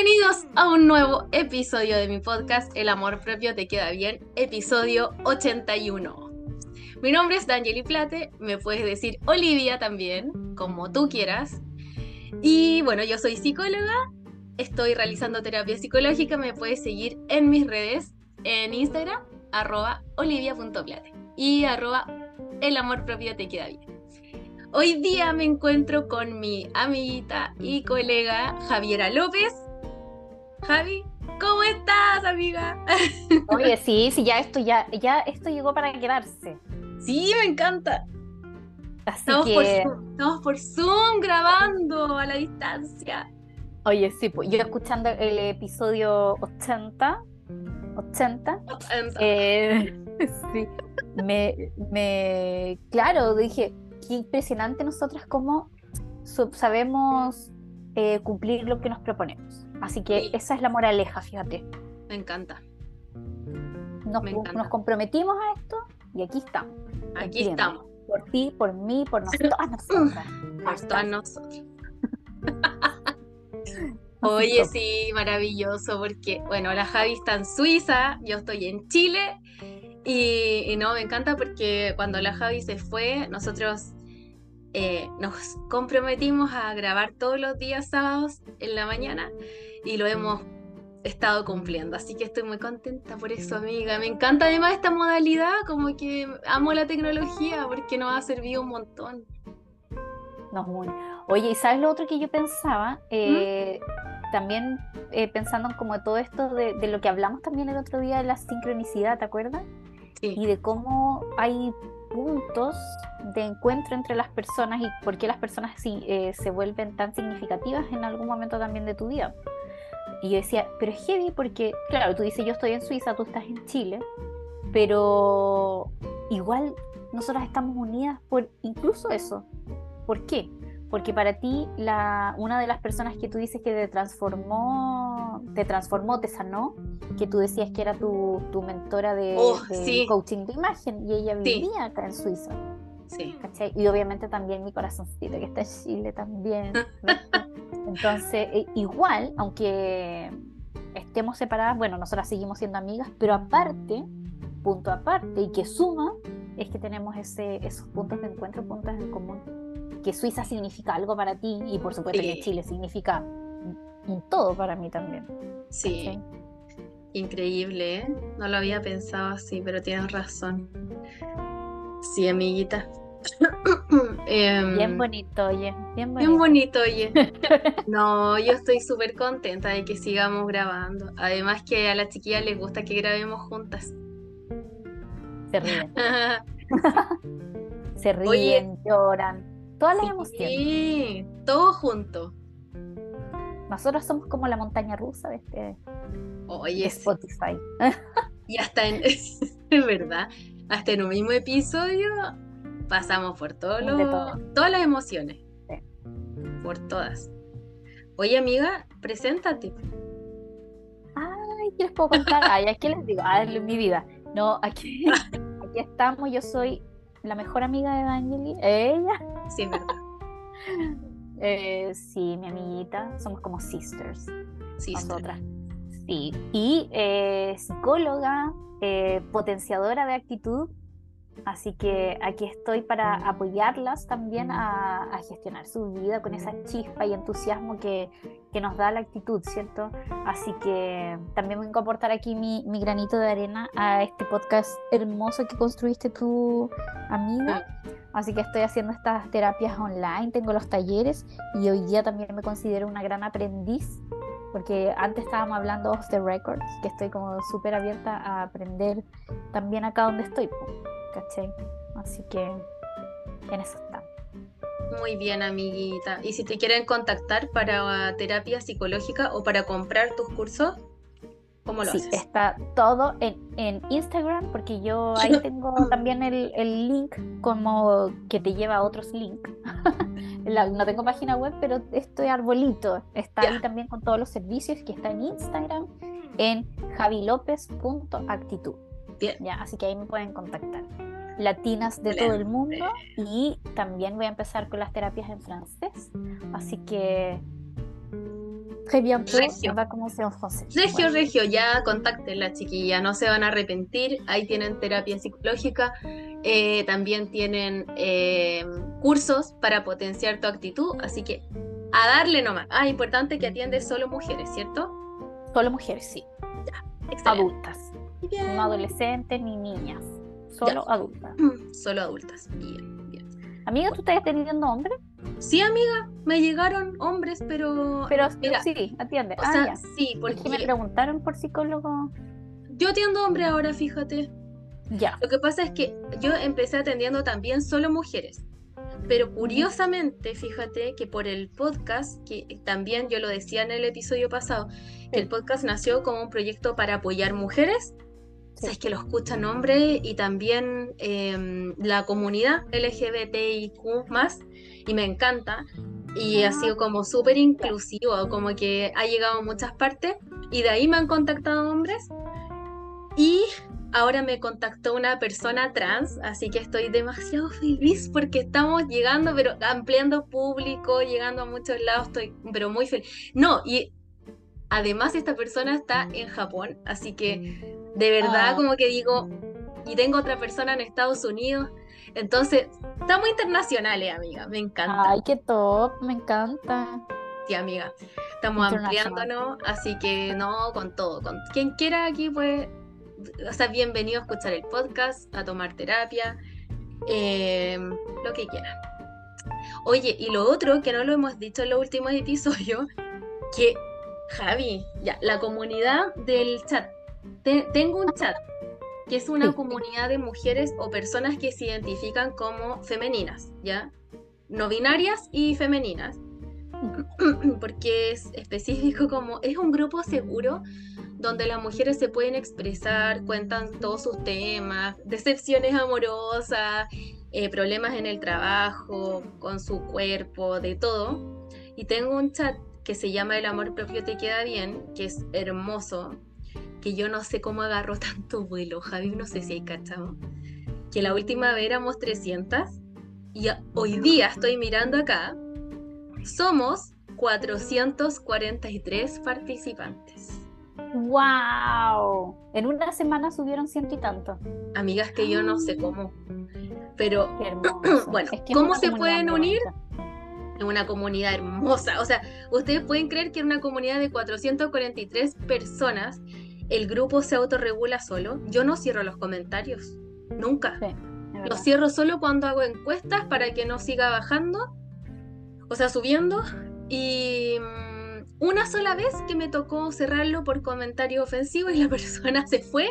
Bienvenidos a un nuevo episodio de mi podcast El amor propio te queda bien, episodio 81. Mi nombre es Danieli Plate, me puedes decir Olivia también, como tú quieras. Y bueno, yo soy psicóloga, estoy realizando terapia psicológica, me puedes seguir en mis redes, en Instagram, arroba olivia.plate y arroba el amor propio te queda bien. Hoy día me encuentro con mi amiguita y colega Javiera López. Javi, ¿cómo estás, amiga? Oye, sí, sí, ya esto ya, ya esto llegó para quedarse. Sí, me encanta. estamos, por Zoom, estamos por Zoom grabando a la distancia. Oye, sí, pues yo escuchando el episodio 80, 80, Eh, sí, me, me, claro, dije, qué impresionante nosotras cómo sabemos eh, cumplir lo que nos proponemos. Así que esa es la moraleja, fíjate. Me encanta. Nos, nos comprometimos a esto y aquí estamos. Aquí estamos. Por ti, por mí, por todas nosotras. Por todas nosotras. Oye, sí, maravilloso, porque, bueno, la Javi está en Suiza, yo estoy en Chile, y, no, me encanta porque cuando la Javi se fue, nosotros eh, nos comprometimos a grabar todos los días sábados en la mañana y lo hemos estado cumpliendo. Así que estoy muy contenta por eso, amiga. Me encanta además esta modalidad, como que amo la tecnología porque nos ha servido un montón. No, muy. Oye, ¿y sabes lo otro que yo pensaba? Eh, también eh, pensando en como todo esto de, de, lo que hablamos también el otro día de la sincronicidad, ¿te acuerdas? Sí. Y de cómo hay puntos de encuentro entre las personas y por qué las personas eh, se vuelven tan significativas en algún momento también de tu vida. Y yo decía, pero es heavy porque, claro, tú dices, yo estoy en Suiza, tú estás en Chile, pero igual nosotras estamos unidas por incluso eso. ¿Por qué? Porque para ti, la, una de las personas que tú dices que te transformó, te transformó, te sanó, que tú decías que era tu, tu mentora de, oh, coaching de imagen y ella vivía acá en Suiza. Sí. Y obviamente también mi corazoncito que está en Chile también. Entonces, e, igual, aunque estemos separadas, bueno, nosotras seguimos siendo amigas, pero aparte, punto aparte, y que suma, es que tenemos ese, esos puntos de encuentro, puntos en común que Suiza significa algo para ti y por supuesto que Chile significa un todo para mí también. Sí. Increíble, ¿eh? No lo había pensado así, pero tienes razón. Sí, amiguita. Em, bien bonito, oye. Bien bonito. Bien bonito, oye. No, yo estoy súper contenta de que sigamos grabando. Además que a las chiquillas les gusta que grabemos juntas. Se ríen. Se ríen, lloran. Todas las emociones. Sí, todo junto. Nosotros somos como la montaña rusa de este Oye, Spotify. Y hasta en, es verdad, hasta en un mismo episodio pasamos por todo todas las emociones. Por todas. Oye, amiga, preséntate. Ay, ¿qué les puedo contar? Ay, aquí les digo, ay, mi vida. No, aquí, aquí estamos, yo soy la mejor amiga de Evangeli, ella. Sí, verdad. Eh, sí, mi amiguita, somos como sisters. Sisters. Nosotras. Sí. Y eh, psicóloga, eh, potenciadora de actitud, Así que aquí estoy para apoyarlas también a, gestionar su vida con esa chispa y entusiasmo que, nos da la actitud, ¿cierto? Así que también voy a aportar aquí mi, granito de arena a este podcast hermoso que construiste tú, amiga. Así que estoy haciendo estas terapias online, tengo los talleres y hoy día también me considero una gran aprendiz porque antes estábamos hablando off the records, que estoy como súper abierta a aprender también acá donde estoy. ¿Cachai? Así que en eso está. Muy bien, amiguita. ¿Y si te quieren contactar para terapia psicológica o para comprar tus cursos? ¿Cómo lo sí, está todo en, en, Instagram, porque yo ahí tengo también el, el, link como que te lleva a otros links. no tengo página web, pero estoy arbolito. Está ahí también con todos los servicios que está en Instagram en javilopez.actitud. Bien. Ya, así que ahí me pueden contactar latinas de todo el mundo y también voy a empezar con las terapias en francés. Así que Très bientôt, regio. va commencer en français. Regio, regio, ya contacten la chiquilla, no se van a arrepentir. Ahí tienen terapia psicológica, eh, también tienen eh, cursos para potenciar tu actitud, así que a darle nomás. Ah, importante que atiendes solo mujeres, ¿cierto? Solo mujeres, sí. Ya, adultas. No adolescentes ni niñas, solo adultas. Solo adultas, bien, bien. Amiga, ¿tú estás teniendo hombres? Sí, amiga, me llegaron hombres, pero. Pero mira, sí, atiende. O ah, sea, sí, porque. me preguntaron por psicólogo. Yo atiendo hombre ahora, fíjate. Ya. Lo que pasa es que yo empecé atendiendo también solo mujeres. Pero curiosamente, fíjate que por el podcast, que también yo lo decía en el episodio pasado, que el podcast nació como un proyecto para apoyar mujeres es que lo escuchan hombres y también em, la comunidad LGBTIQ más, y me encanta. Y ha sido como súper inclusivo, como que ha llegado a muchas partes, y de ahí me han contactado hombres. Y ahora me contactó una persona trans, así que estoy demasiado feliz porque estamos llegando, pero ampliando público, llegando a muchos lados, estoy pero muy feliz. No, y además esta persona está en Japón, así que de verdad, ah. como que digo, y tengo otra persona en Estados Unidos. Entonces, estamos internacionales, amiga. Me encanta. Ay, qué top, me encanta. Sí, amiga. Estamos ampliándonos, así que no, con todo. Con quien quiera aquí, pues, o sea, bienvenido a escuchar el podcast, a tomar terapia, em, lo que quieran. Oye, y lo otro que no lo hemos dicho en los últimos episodios, que Javi, ya, la comunidad del chat tengo un chat que es una comunidad de mujeres o personas que se identifican como femeninas, ¿ya? No binarias y femeninas. Porque es específico como, es un grupo seguro donde las mujeres se pueden expresar, cuentan todos sus temas, decepciones amorosas, eh, problemas en el trabajo, con su cuerpo, de todo. Y tengo un chat que se llama El amor propio te queda bien, que es hermoso, que yo no sé cómo agarró tanto vuelo, Javi, no sé si hay cachado, que la última vez éramos 300 y hoy día estoy mirando acá, somos 443 participantes. ¡Wow! En una semana subieron ciento y tanto. Amigas que yo no sé cómo. Pero, bueno, ¿cómo se pueden unir? En una comunidad hermosa. O sea, ustedes pueden creer que en una comunidad de 443 personas el grupo se autorregula solo. Yo no cierro los comentarios, nunca. los cierro solo cuando hago encuestas para que no siga bajando, o sea, subiendo. Y mm, una sola vez que me tocó cerrarlo por comentario ofensivo y la persona se fue.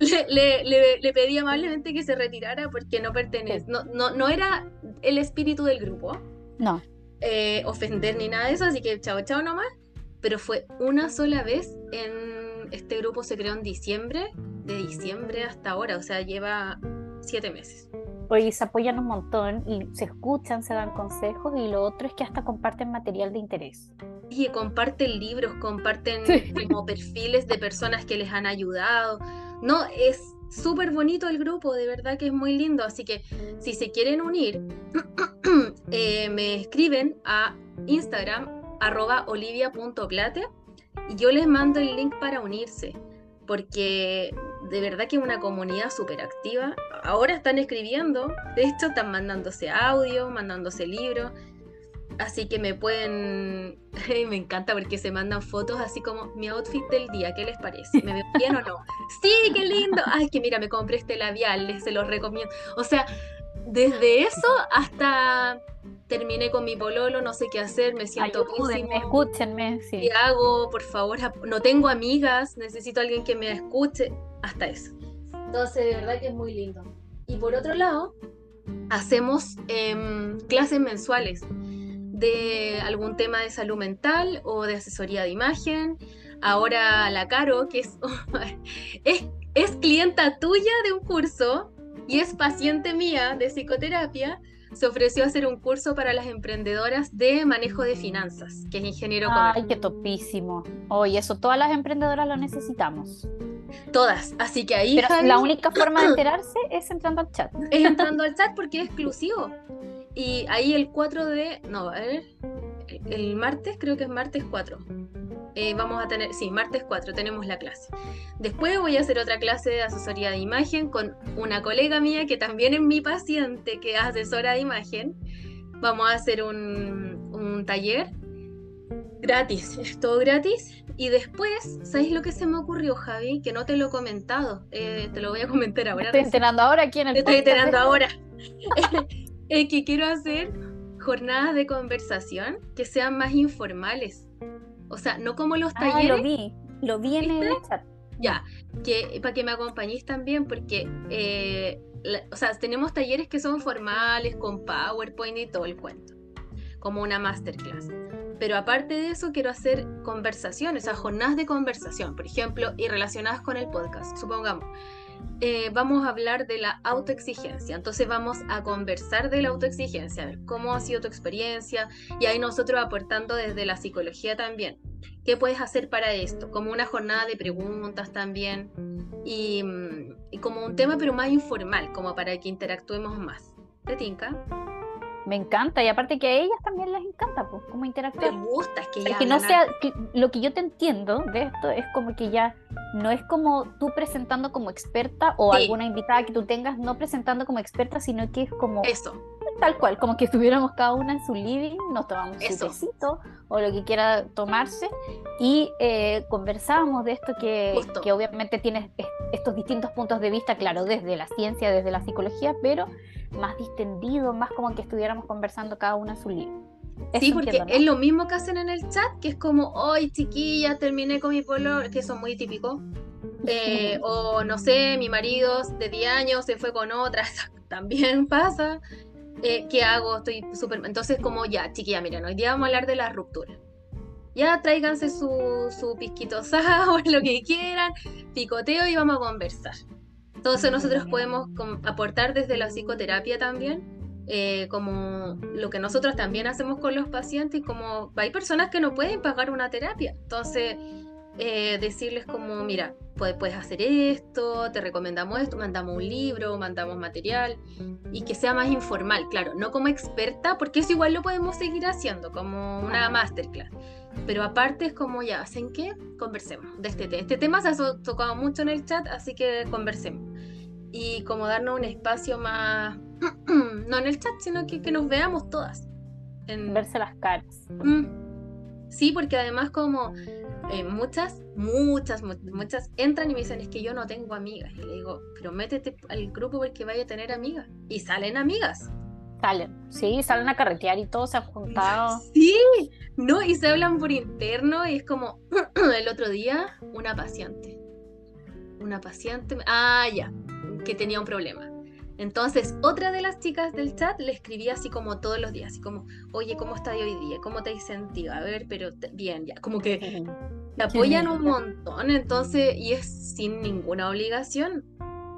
Le, pedí amablemente que se retirara porque no pertenece, no, no, no era el espíritu del grupo. No. Eh, ofender ni nada de eso, así que chao, chao nomás pero fue una sola vez en este grupo se creó en diciembre, de diciembre hasta ahora, o sea, lleva siete meses. Oye, se apoyan un montón y se escuchan, se dan consejos y lo otro es que hasta comparten material de interés. Y comparten libros, comparten como perfiles de personas que les han ayudado. No, es súper bonito el grupo, de verdad que es muy lindo. Así que si se quieren unir, eh, me escriben a Instagram arroba olivia.plate y yo les mando el link para unirse, porque de verdad que es una comunidad súper activa. Ahora están escribiendo, de hecho están mandándose audio, mandándose libros. Así que me pueden. me encanta porque se mandan fotos así como mi outfit del día. ¿Qué les parece? ¿Me veo bien o no? ¡Sí, qué lindo! Ay, que mira, me compré este labial, les se los recomiendo. O sea, desde eso hasta terminé con mi pololo, no sé qué hacer, me siento pésimo. Escúchenme, sí. ¿Qué hago? Por favor, no tengo amigas, necesito a alguien que me escuche, hasta eso. Entonces, de verdad que es muy lindo. Y por otro lado, hacemos em, clases mensuales de algún tema de salud mental o de asesoría de imagen. Ahora la Caro, que es, es, es clienta tuya de un curso y es paciente mía de psicoterapia, se ofreció hacer un curso para las emprendedoras de manejo de finanzas, que es ingeniero Ay, qué topísimo. Oye, eso todas las emprendedoras lo necesitamos. Todas, así que ahí... Pero la única forma de enterarse es entrando al chat. Es entrando al chat porque es exclusivo. Y ahí el 4 de... No, a ver... el martes, creo que es martes 4. Eh, vamos a tener, sí, martes 4 tenemos la clase. Después voy a hacer otra clase de asesoría de imagen con una colega mía que también es mi paciente, que es asesora de imagen. Vamos a hacer un, un taller gratis, es todo gratis. Y después, ¿sabéis lo que se me ocurrió, Javi? Que no te lo he comentado. Eh, te lo voy a comentar ahora. Estoy enterando ahora aquí en el Te estoy enterando ahora. es que quiero hacer jornadas de conversación que sean más informales. O sea, no como los talleres. Ah, lo vi, lo vi en el chat. Ya, que para que me acompañéis también, porque, eh, o sea, tenemos talleres que son formales, con PowerPoint y todo el cuento, como una masterclass. Pero aparte de eso, quiero hacer conversaciones, o sea, jornadas de conversación, por ejemplo, y relacionadas con el podcast. Supongamos, eh, vamos a hablar de la autoexigencia. Entonces vamos a conversar de la autoexigencia, a ver cómo ha sido tu experiencia y ahí nosotros aportando desde la psicología también. ¿Qué puedes hacer para esto? Como una jornada de preguntas también y, mm, como un tema pero más informal, como para que interactuemos más. ¿Te tinca? Me encanta, y aparte que a ellas también les encanta, pues, cómo interactuar. Me gusta, es que ya. que no sea, lo que yo te entiendo de esto es como que ya no es como tú presentando como experta o alguna invitada que tú tengas no presentando como experta, sino que es como. Eso. Tal cual, como que estuviéramos cada una en su living, nos tomamos un tecito o lo que quiera tomarse y eh, conversábamos de esto que, que obviamente tienes estos distintos puntos de vista, claro, desde la ciencia, desde la psicología, pero más distendido, más como que estuviéramos conversando cada una su libro. sí, porque es lo mismo que hacen en el chat, que es como, hoy chiquilla, terminé con mi polo, que son muy típicos. Eh, o no sé, mi marido de 10 años se fue con otra, también pasa. Eh, ¿Qué hago? Estoy súper... Entonces como ya, chiquilla, miren, hoy día vamos a hablar de la ruptura. Ya tráiganse su, su pisquito o lo que quieran, picoteo y vamos a conversar. Entonces nosotros podemos aportar desde la psicoterapia también, eh, como lo que nosotros también hacemos con los pacientes, como hay personas que no pueden pagar una terapia, entonces eh, decirles como, mira, puedes, puedes hacer esto, te recomendamos esto, mandamos un libro, mandamos material y que sea más informal, claro, no como experta, porque eso igual lo podemos seguir haciendo, como una masterclass pero aparte es como ya, ¿hacen qué? Conversemos de este tema. Este tema se ha tocado mucho en el chat, así que conversemos. Y como darnos un espacio más, no en el chat, sino que, que nos veamos todas. En... Verse las caras. Mm. Sí, porque además como eh, muchas, muchas, muchas entran y me dicen, es que yo no tengo amigas. Y le digo, pero métete al grupo porque vaya a tener amigas. Y salen amigas. Salen, sí, salen a carretear y todos se han juntado. Sí, no, y se hablan por interno y es como el otro día, una paciente. Una paciente, ah, ya, que tenía un problema. Entonces, otra de las chicas del chat le escribía así como todos los días, así como, oye, ¿cómo estás hoy día? ¿Cómo te has sentido? A ver, pero bien, ya, como que te apoyan un montón, entonces, y es sin ninguna obligación.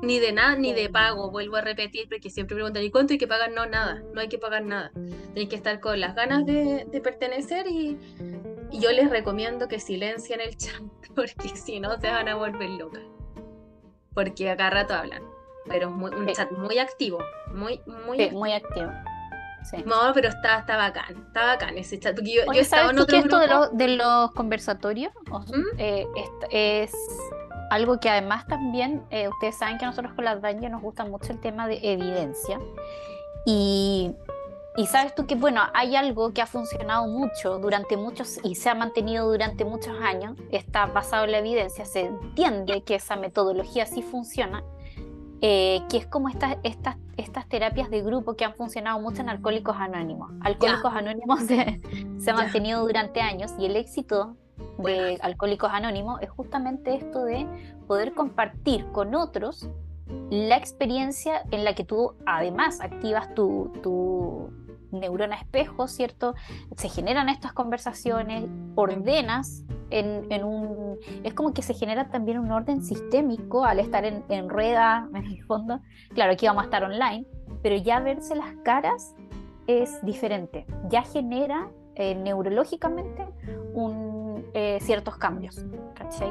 Ni de nada, ni de pago, vuelvo a repetir, porque siempre preguntan, ¿y cuánto hay que pagar? No, nada, no hay que pagar nada. Tenéis que estar con las ganas de, pertenecer y, yo les recomiendo que silencien el chat, porque si no se van a volver locas. Porque acá rato hablan, pero es muy, un chat muy activo, muy, muy, muy activo. No, pero está, está bacán, está bacán ese chat. yo, yo estaba en otro que esto de, los, de los conversatorios ¿Mm? eh, es algo que además también, eh, ustedes saben que nosotros con la Danja nos gusta mucho el tema de evidencia. Y, y, sabes tú que, bueno, hay algo que ha funcionado mucho durante muchos y se ha mantenido durante muchos años, está basado en la evidencia, se entiende que esa metodología sí funciona, eh, que es como estas, estas, estas terapias de grupo que han funcionado mucho en Alcohólicos Anónimos. Alcohólicos Anónimos se, se ha mantenido durante años y el éxito de Alcohólicos Anónimos es justamente esto de poder compartir con otros la experiencia en la que tú además activas tu, tu neurona espejo, ¿cierto? Se generan estas conversaciones, ordenas en, en, un... Es como que se genera también un orden sistémico al estar en, en rueda, en el fondo. Claro, aquí vamos a estar online, pero ya verse las caras es diferente. Ya genera eh, neurológicamente un eh, ciertos cambios.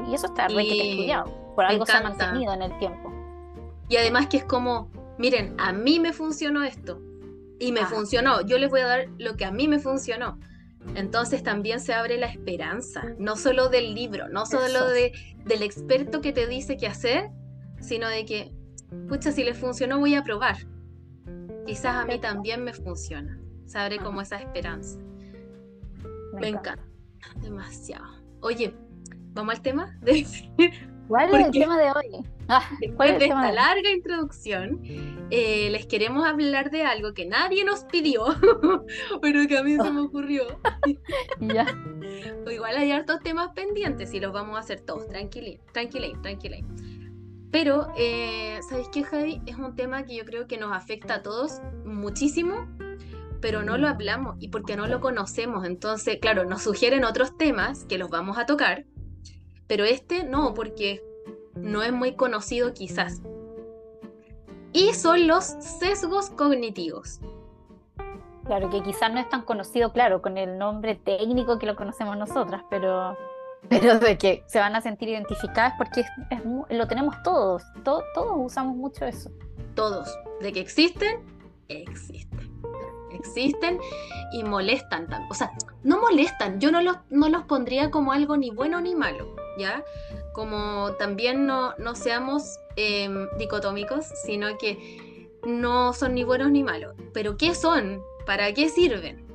Y eso está re estudiado. Por algo se ha mantenido en el tiempo. Y además que es como, miren, a mí me funcionó esto. Y me funcionó. Yo les voy a dar lo que a mí me funcionó. Entonces también se abre la esperanza, no solo del libro, no solo de, del experto que te dice qué hacer, sino de que, pucha, si le funcionó voy a probar. Quizás a mí también me funciona. Se abre como esa esperanza. Me, encanta. Demasiado. Oye, ¿vamos al tema? ¿Cuál es el tema de hoy? Ah, después de esta larga introducción, eh, les queremos hablar de algo que nadie nos pidió, pero que a mí se me ocurrió. ya. O igual hay hartos temas pendientes y los vamos a hacer todos, tranquilín, tranquilín, tranquilín. Pero, eh, ¿sabéis qué, Javi? Es un tema que yo creo que nos afecta a todos muchísimo, pero no lo hablamos y porque no lo conocemos. Entonces, claro, nos sugieren otros temas que los vamos a tocar, pero este no, porque no es muy conocido quizás. Y son los sesgos cognitivos. Claro, que quizás no es tan conocido, claro, con el nombre técnico que lo conocemos nosotras, pero, pero de que se van a sentir identificadas porque lo tenemos todos, todos usamos mucho eso. Todos, de que existen, existen. Existen y molestan. O sea, no molestan, yo no los, no los pondría como algo ni bueno ni malo, ¿ya? como también no, seamos em, dicotómicos, sino que no son ni buenos ni malos. Pero ¿qué son? ¿Para qué sirven?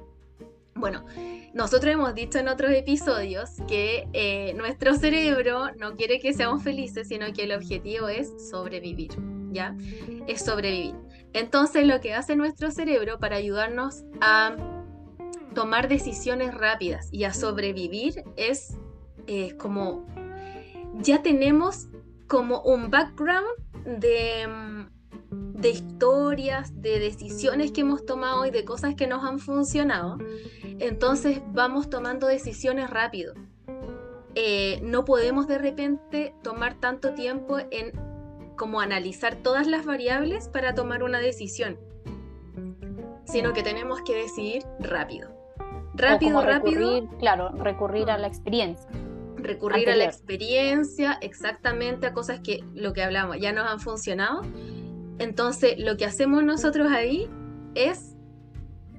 Bueno, nosotros hemos dicho en otros episodios que eh, nuestro cerebro no quiere que seamos felices, sino que el objetivo es sobrevivir, ¿ya? Es sobrevivir. Entonces lo que hace nuestro cerebro para ayudarnos a tomar decisiones rápidas y a sobrevivir es eh, como ya tenemos como un background de, mm, de, historias, de decisiones que hemos tomado y de cosas que nos han funcionado. Entonces vamos tomando decisiones rápido. Eh, no podemos de repente tomar tanto tiempo en como analizar todas las variables para tomar una decisión, sino que tenemos que decidir rápido. Rápido, rápido. Claro, recurrir a la experiencia recurrir a la experiencia, exactamente a cosas que lo que hablamos ya nos han funcionado. Entonces, lo que hacemos nosotros ahí es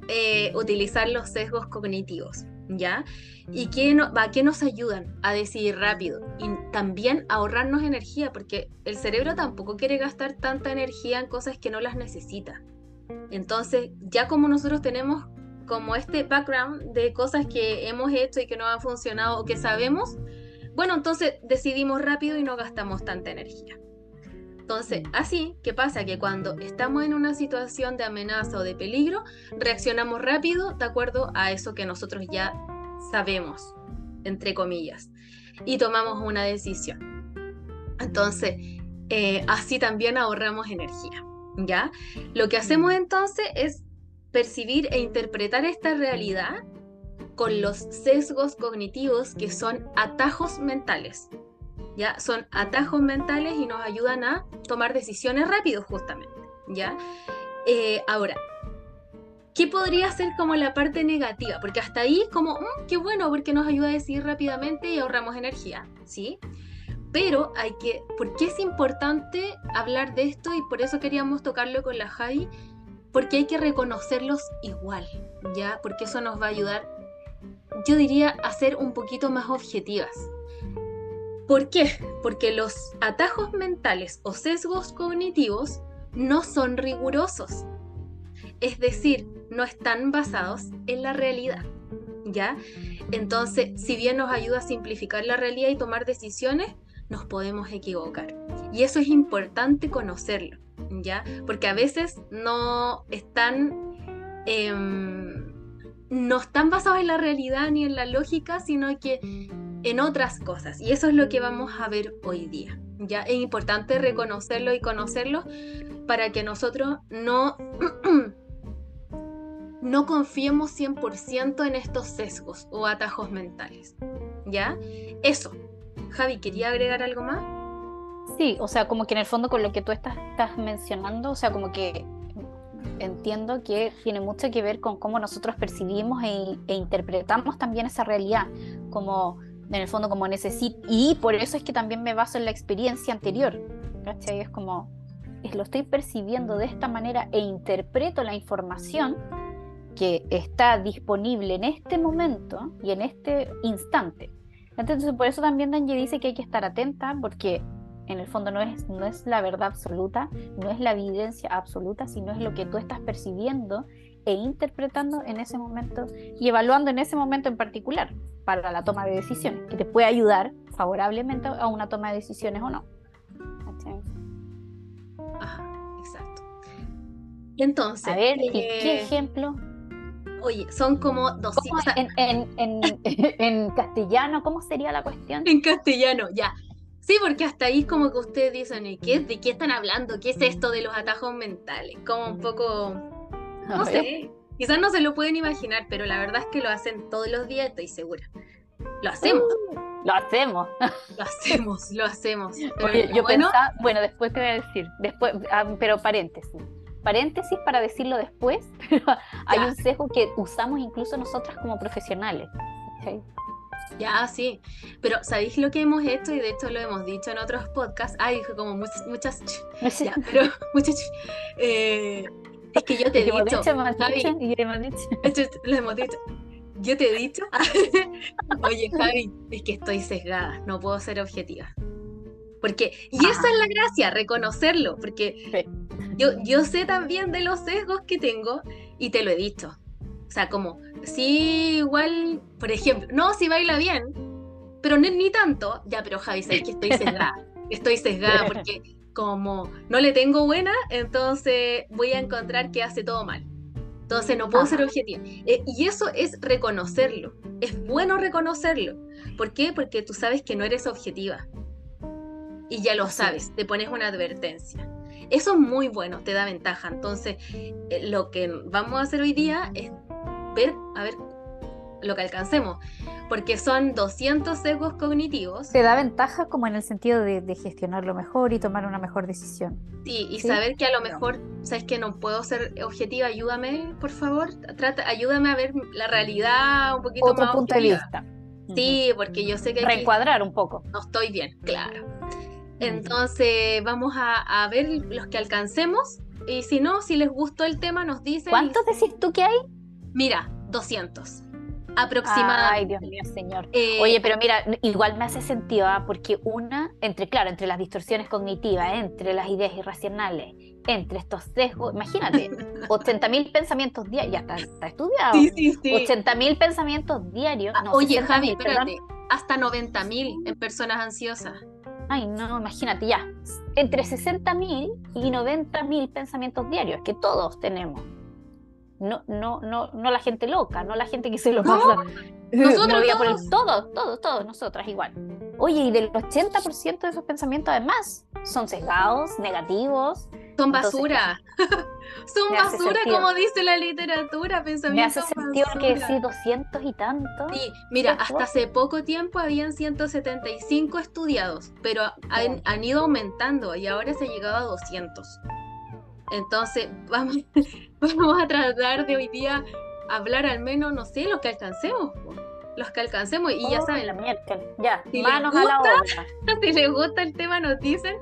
eh, utilizar los sesgos cognitivos, ¿ya? ¿Y qué, va, qué nos ayudan a decidir rápido? Y también ahorrarnos energía, porque el cerebro tampoco quiere gastar tanta energía en cosas que no las necesita. Entonces, ya como nosotros tenemos como este background de cosas que hemos hecho y que no han funcionado o que sabemos, bueno, entonces decidimos rápido y no gastamos tanta energía. Entonces, así, ¿qué pasa? Que cuando estamos en una situación de amenaza o de peligro, reaccionamos rápido de acuerdo a eso que nosotros ya sabemos, entre comillas, y tomamos una decisión. Entonces, eh, así también ahorramos energía, ¿ya? Lo que hacemos entonces es percibir e interpretar esta realidad con los sesgos cognitivos que son atajos mentales. ¿Ya? Son atajos mentales y nos ayudan a tomar decisiones rápido justamente. ¿Ya? Eh, ahora, ¿qué podría ser como la parte negativa? Porque hasta ahí es como, mm, qué bueno, porque nos ayuda a decidir rápidamente y ahorramos energía, ¿sí? Pero hay que, ¿por qué es importante hablar de esto? Y por eso queríamos tocarlo con la Javi, porque hay que reconocerlos igual, ¿ya? Porque eso nos va a ayudar, yo diría, a ser un poquito más objetivas. ¿Por qué? Porque los atajos mentales o sesgos cognitivos no son rigurosos. Es decir, no están basados en la realidad. ¿Ya? Entonces, si bien nos ayuda a simplificar la realidad y tomar decisiones, nos podemos equivocar. Y eso es importante conocerlo. ¿ya? Porque a veces no están, em, no están basados en la realidad ni en la lógica, sino que en otras cosas. Y eso es lo que vamos a ver hoy día, ¿ya? Es importante reconocerlo y conocerlo para que nosotros no... no confiemos 100% en estos sesgos o atajos mentales. ¿Ya? Eso. Javi, ¿quería agregar algo más? Sí, o sea, como que en el fondo con lo que tú estás, mencionando, o sea, como que entiendo que tiene mucho que ver con cómo nosotros percibimos e, e interpretamos también esa realidad, como en el fondo como necesito, y por eso es que también me baso en la experiencia anterior, ¿cachai? Es como, lo estoy percibiendo de esta manera e interpreto la información que está disponible en este momento y en este instante. Entonces, por eso también Danje dice que hay que estar atenta porque en el fondo no es, no es la verdad absoluta, no es la evidencia absoluta, sino es lo que tú estás percibiendo e interpretando en ese momento y evaluando en ese momento en particular para la toma de decisiones, que te puede ayudar favorablemente a una toma de decisiones o no. Ajá, exacto. Entonces, a ver, ¿qué eh, ejemplo? Oye, son como 200. En, en, en, en, castellano, ¿cómo sería la cuestión? En castellano, ya. Sí, porque hasta ahí como que ustedes dicen, ¿y qué, ¿de qué están hablando? ¿Qué es esto de los atajos mentales? Como un poco. No sé. Quizás no se lo pueden imaginar, pero la verdad es que lo hacen todos los días, estoy segura. Lo hacemos. Uh, lo hacemos. Lo hacemos, lo hacemos. yo bueno, pensaba, bueno, después te voy a decir, después, ah, pero paréntesis paréntesis para decirlo después, pero hay un sesgo que usamos incluso nosotras como profesionales. Ya, sí. Pero ¿sabéis lo que hemos hecho? Y de hecho lo hemos dicho en otros podcasts. Ay, como muchas, muchas. Ya, pero muchas. Eh, es que yo te he dicho. dicho, Javi, lo hemos dicho. Yo te he dicho. Oye, Javi, es que estoy sesgada. No puedo ser objetiva. Porque, y esa es la gracia, reconocerlo, porque yo, yo sé también de los sesgos que tengo y te lo he dicho. O sea, como, sí, igual, por ejemplo, no, si baila bien, pero ni, ni tanto, ya, pero Javi, sabes que estoy sesgada. Estoy sesgada porque como no le tengo buena, entonces voy a encontrar que hace todo mal. Entonces no puedo ser objetiva. Eh, y eso es reconocerlo. Es bueno reconocerlo. ¿Por qué? Porque tú sabes que no eres objetiva y ya lo sabes, te pones una advertencia. Eso es muy bueno, te da ventaja. Entonces, eh, lo que vamos a hacer hoy día es ver, a ver, lo que alcancemos, porque son 200 sesgos cognitivos. Te da ventaja como en el sentido de, gestionarlo mejor y tomar una mejor decisión. Sí, y saber que a lo mejor, sabes que no puedo ser objetiva, ayúdame, por favor, trata, ayúdame a ver la realidad un poquito Otro más punto de vista. Sí, porque yo sé que hay reencuadrar un poco. No estoy bien, claro. Entonces vamos a, ver los que alcancemos y si no, si les gustó el tema, nos dicen. ¿Cuántos decís tú que hay? Mira, 200 aproximadamente. Ay, Dios mío, señor. Eh, Oye, pero mira, igual me hace sentido, ¿ah? porque una, entre, claro, entre las distorsiones cognitivas, entre las ideas irracionales, entre estos sesgos, imagínate, 80.000 pensamientos diarios, ya está, estudiado. Sí, sí, sí. 80.000 pensamientos diarios. Ah, oye, Javi, espérate, hasta 90.000 en personas ansiosas. Ay, no, imagínate ya. Entre 60.000 y 90.000 pensamientos diarios, que todos tenemos. No, no, no, no la gente loca, no la gente que se lo pasa. Nosotros todos. todos, todos, todos, nosotras igual. Oye, y del 80% de esos pensamientos además son sesgados, negativos. Son basura. son basura, como dice la literatura, pensamientos. Me hace sentido que decir 200 y tantos. Sí, mira, hasta hace poco tiempo habían 175 estudiados, pero han, han ido aumentando y ahora se ha llegado a 200. Entonces, vamos, vamos a tratar de hoy día hablar al menos, no sé, los que alcancemos. Los que alcancemos y ya saben. La Ya, si manos a la obra. Si les gusta el tema, nos dicen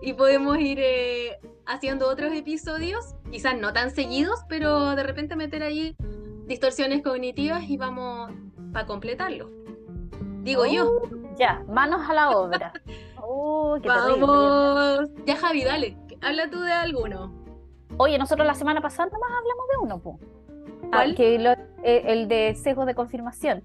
y podemos ir eh, haciendo otros episodios, quizás no tan seguidos, pero de repente meter ahí distorsiones cognitivas y vamos para completarlo. Digo yo. Uh, ya, manos a la obra. Oh, vamos. Ya, Javi, dale, habla tú de alguno. Oye, nosotros la semana pasada más hablamos de uno, po. ¿Cuál? que eh, el de sesgo de confirmación.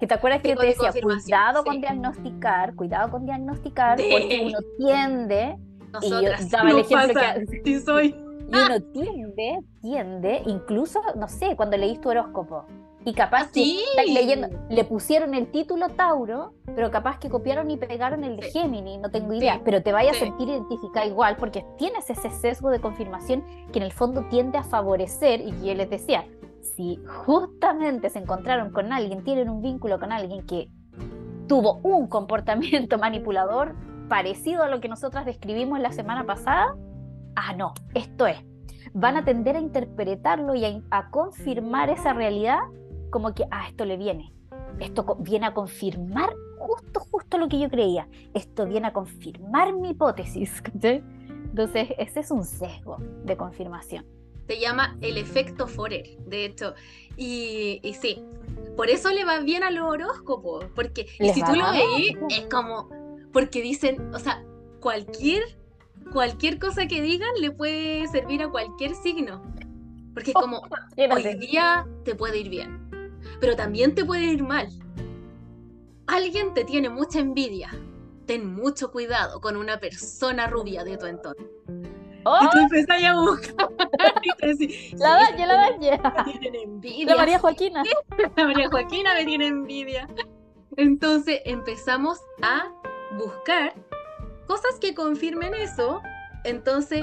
Que te acuerdas que te decía, cuidado con diagnosticar, cuidado con diagnosticar, porque uno tiende, y yo daba el ejemplo que sí soy. Y uno tiende, tiende, incluso, no sé, cuando leís tu horóscopo, y capaz que leyendo, le pusieron el título Tauro, pero capaz que copiaron y pegaron el de Géminis, no tengo idea, pero te vaya a sentir identificada igual porque tienes ese sesgo de confirmación que en el fondo tiende a favorecer, y yo les decía, si justamente se encontraron con alguien, tienen un vínculo con alguien que tuvo un comportamiento manipulador parecido a lo que nosotras describimos la semana pasada, ah, no, esto es. Van a tender a interpretarlo y a confirmar esa realidad como que, ah, esto le viene. Esto viene a confirmar justo, justo lo que yo creía. Esto viene a confirmar mi hipótesis. Entonces, ese es un sesgo de confirmación. se llama el efecto Forer, de hecho. Y, y sí, por eso le va bien a los horóscopos, porque y si tú lo veis, es como, porque dicen, o sea, cualquier, cualquier cosa que digan le puede servir a cualquier signo. Porque es como, hoy día te puede ir bien, pero también te puede ir mal. Alguien te tiene mucha envidia. Ten mucho cuidado con una persona rubia de tu entorno. ¡Oh! Y tú empezás a buscar. la dañé, la dañé. Me tienen envidia. La María Joaquina. La María Joaquina me tiene envidia. Entonces empezamos a buscar cosas que confirmen eso. Entonces,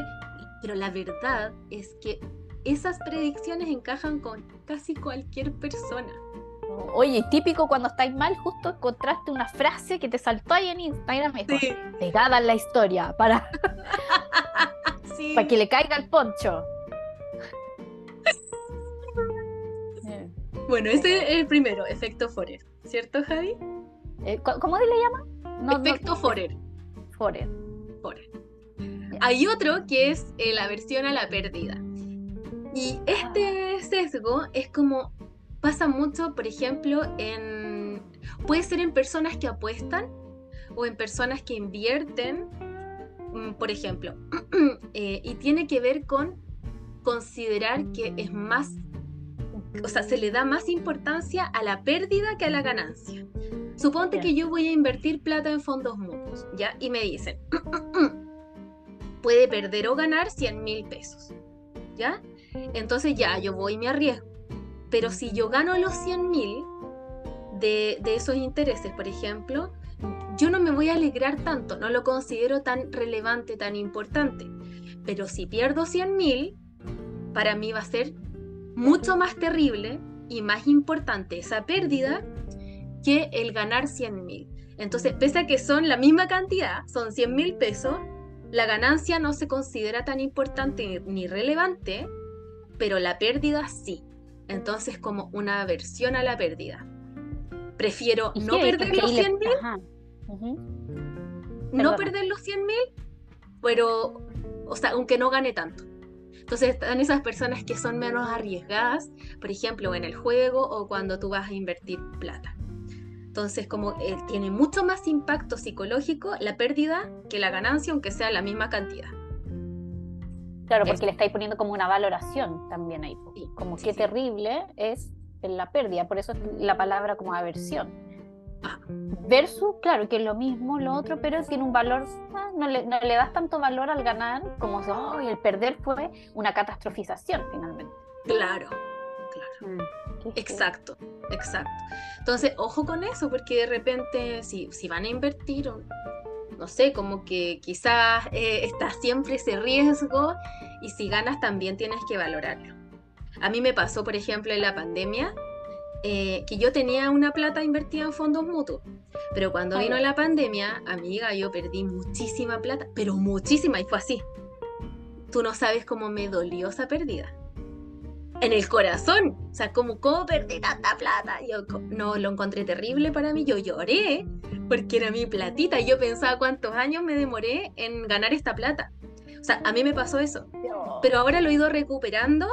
pero la verdad es que esas predicciones encajan con casi cualquier persona. Oye, típico cuando estáis mal, justo encontraste una frase que te saltó ahí en Instagram Sí. pegada en la historia para, Sí. para que le caiga el poncho. Bueno, ese es el primero, efecto Forer, ¿cierto, Javi? eh, ¿co- ¿Cómo le llama? No, no- efecto Forer. Forer. Forer. Hay otro que es eh, la aversión a la pérdida. Y este sesgo es como pasa mucho, por ejemplo, en puede ser en personas que apuestan o en personas que invierten, mm, por ejemplo, eh, y tiene que ver con considerar que es más, o sea, se le da más importancia a la pérdida que a la ganancia. Suponte que yo voy a invertir plata en fondos mutuos, ¿ya? Y me dicen, puede perder o ganar 100 mil pesos, ¿ya? Entonces ya, yo voy y me arriesgo. Pero si yo gano los 100 mil de, esos intereses, por ejemplo, yo no me voy a alegrar tanto, no lo considero tan relevante, tan importante. Pero si pierdo 100 mil, para mí va a ser mucho más terrible y más importante esa pérdida que el ganar 100 mil. Entonces, pese a que son la misma cantidad, son 100 mil pesos, la ganancia no se considera tan importante ni relevante, pero la pérdida sí. Entonces, como una aversión a la pérdida. Prefiero no perder los ahí le- 100 mil, no perder los 100 mil, pero, o sea, aunque no gane tanto. Entonces están esas personas que son menos arriesgadas, por ejemplo, en el juego o cuando tú vas a invertir plata. Entonces, como eh, tiene mucho más impacto psicológico la pérdida que la ganancia, aunque sea la misma cantidad. Claro, Es- porque le estáis poniendo como una valoración también ahí. Sí, Como sí, qué sí. terrible es la pérdida, por eso es la palabra como aversión. Ah. Versus, claro, que es lo mismo, lo otro, pero tiene un valor, ah, no le, no le das tanto valor al ganar como si "Ay, el perder fue una catastrofización finalmente. Claro, claro. Feo. Exacto, exacto. Entonces, ojo con eso, porque de repente, si, si van a invertir, no sé, como que quizás eh, está siempre ese riesgo y si ganas también tienes que valorarlo. A mí me pasó, por ejemplo, en la pandemia, eh, que yo tenía una plata invertida en fondos mutuos, pero cuando vino la pandemia, amiga, yo perdí muchísima plata, pero muchísima, y fue así. Tú no sabes cómo me dolió esa pérdida en el corazón. O sea, como, ¿cómo perdí tanta plata? Yo no lo encontré terrible para mí. Yo lloré porque era mi platita. Y yo pensaba cuántos años me demoré en ganar esta plata. O sea, a mí me pasó eso. Pero ahora lo he ido recuperando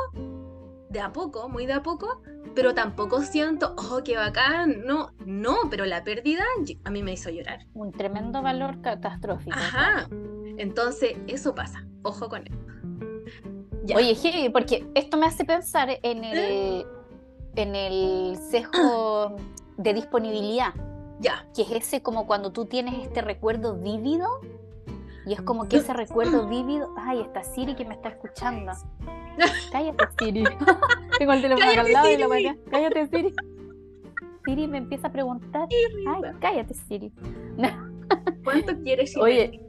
de a poco, muy de a poco. Pero tampoco siento, oh, qué bacán. No, no, pero la pérdida a mí me hizo llorar. Un tremendo valor catastrófico. Ajá. Entonces, eso pasa. Ojo con eso. Ya. Oye, heavy, porque esto me hace pensar en el, en el sesgo de disponibilidad, Ya. que es ese como cuando tú tienes este recuerdo vívido y es como que ese recuerdo vívido, ay, está Siri que me está escuchando. Cállate, Siri. Tengo el teléfono acá al lado y la Siri. weá, Cállate, Siri. Siri me empieza a preguntar, ay, cállate, Siri. ¿Cuánto quieres Oye,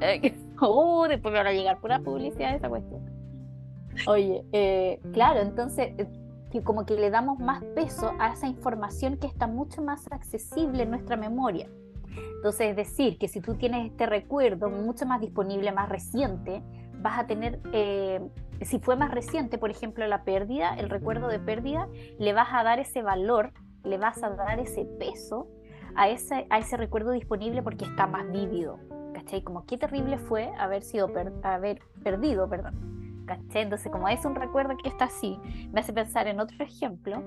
eh, oh, después me van a llegar pura publicidad de esa cuestión. Oye, eh, claro, entonces, eh, que como que le damos más peso a esa información que está mucho más accesible en nuestra memoria. Entonces, es decir, que si tú tienes este recuerdo mucho más disponible, más reciente, vas a tener, eh, si fue más reciente, por ejemplo, la pérdida, el recuerdo de pérdida, le vas a dar ese valor, le vas a dar ese peso a ese, recuerdo disponible porque está más vívido. ¿Cachai? Como qué terrible fue haber sido haber perdido, perdón, ¿Caché? Entonces, como es un recuerdo que está así, me hace pensar en otro ejemplo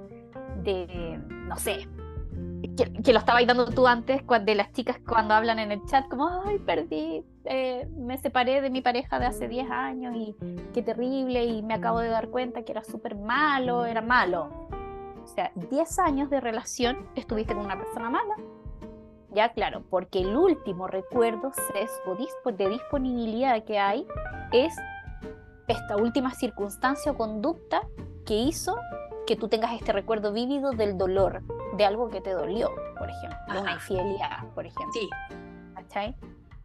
de, no sé, que, lo estabais dando tú antes, de las chicas cuando hablan en el chat, como, ay, perdí, eh, me separé de mi pareja de hace 10 años y qué terrible, y me acabo de dar cuenta que era súper malo, era malo. O sea, 10 años de relación estuviste con una persona mala. Ya, claro, porque el último recuerdo sesgo de disponibilidad que hay es esta última circunstancia o conducta que hizo que tú tengas este recuerdo vívido del dolor, de algo que te dolió, por ejemplo, de una infidelidad, por ejemplo. Sí. ¿Cachai?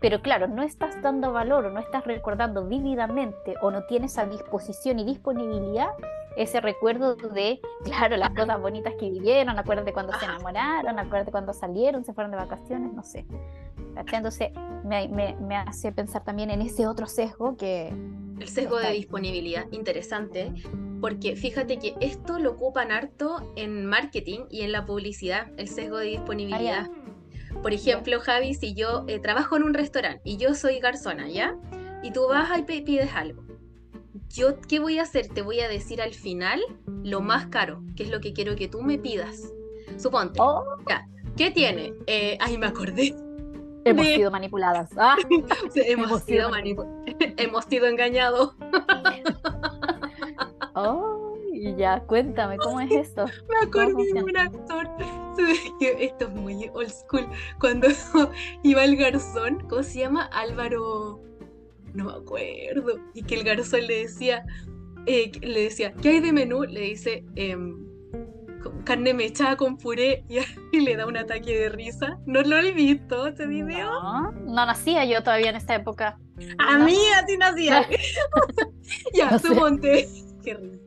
Pero claro, no estás dando valor o no estás recordando vívidamente o no tienes a disposición y disponibilidad ese recuerdo de, claro, las cosas bonitas que vivieron, acuérdate cuando se enamoraron, acuérdate cuando salieron, se fueron de vacaciones, no sé. Entonces me, me, me, hace pensar también en ese otro sesgo que... El sesgo de disponibilidad, interesante, porque fíjate que esto lo ocupan harto en marketing y en la publicidad, el sesgo de disponibilidad. Ah, Por ejemplo, Javi, si yo eh, trabajo en un restaurante y yo soy garzona, ¿ya? Y tú vas y pides algo. Yo, ¿qué voy a hacer? Te voy a decir al final lo más caro, que es lo que quiero que tú me pidas. Suponte. Oh. ¿Qué tiene? Eh, ay, me acordé Hemos sido manipuladas. Ah. hemos, sido hemos sido engañados. Oh, y ya, cuéntame, ¿cómo es esto? Me acordé de un actor. Esto es muy old school. Cuando iba el garzón, ¿cómo se llama? Álvaro. No me acuerdo. Y que el garzón le decía, eh, le decía, ¿qué hay de menú? Le dice, eh, carne mechada con puré y, le da un ataque de risa. ¿No lo he visto ese video? No, no nacía yo todavía en esta época. A mí así nacía. ya, no monte. Qué risa.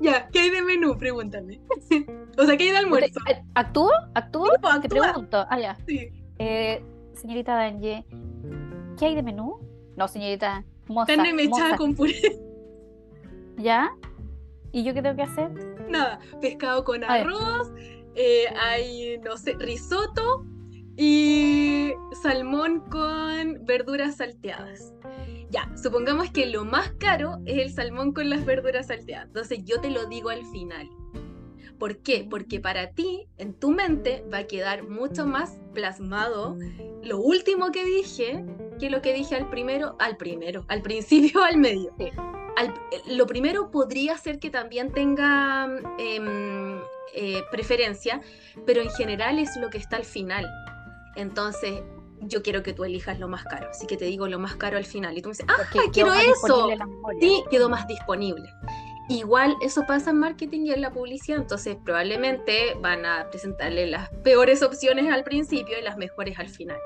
Ya, ¿qué hay de menú? Pregúntame. o sea, ¿qué hay de almuerzo? Eh, ¿Actúo? ¿Actúo? Te pregunto. Ah, ya. Sí. Eh, señorita Danje, ¿qué hay de menú? No, señorita. Moza, carne mechada con puré. ¿Ya? ¿Y yo qué tengo que hacer? Nada, pescado con arroz, eh, hay, no sé, risotto y salmón con verduras salteadas. Ya, supongamos que lo más caro es el salmón con las verduras salteadas. Entonces yo te lo digo al final. ¿Por qué? Porque para ti, en tu mente, va a quedar mucho más plasmado lo último que dije que lo que dije al primero, al primero, al principio, al medio. Sí. Eh, lo primero podría ser que también tenga em, eh, preferencia, pero en general es lo que está al final. Entonces, yo quiero que tú elijas lo más caro, así que te digo lo más caro al final. Y tú me dices, ah, quiero eso. Sí, quedó más disponible. Igual eso pasa en marketing y en la publicidad, entonces probablemente van a presentarle las peores opciones al principio y las mejores al final,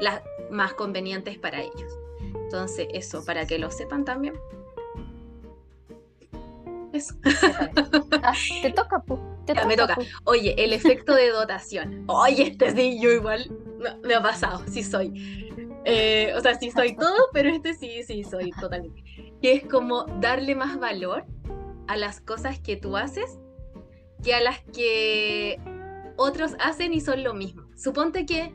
las más convenientes para ellos. Entonces, eso, para que lo sepan también. Ah, te toca, me toca. Oye, el efecto de dotación. Oye, este sí, yo igual me ha pasado, sí soy. Eh, o sea, sí soy todo, pero este sí, sí soy totalmente. Que es como darle más valor a las cosas que tú haces que a las que otros hacen y son lo mismo. Suponte que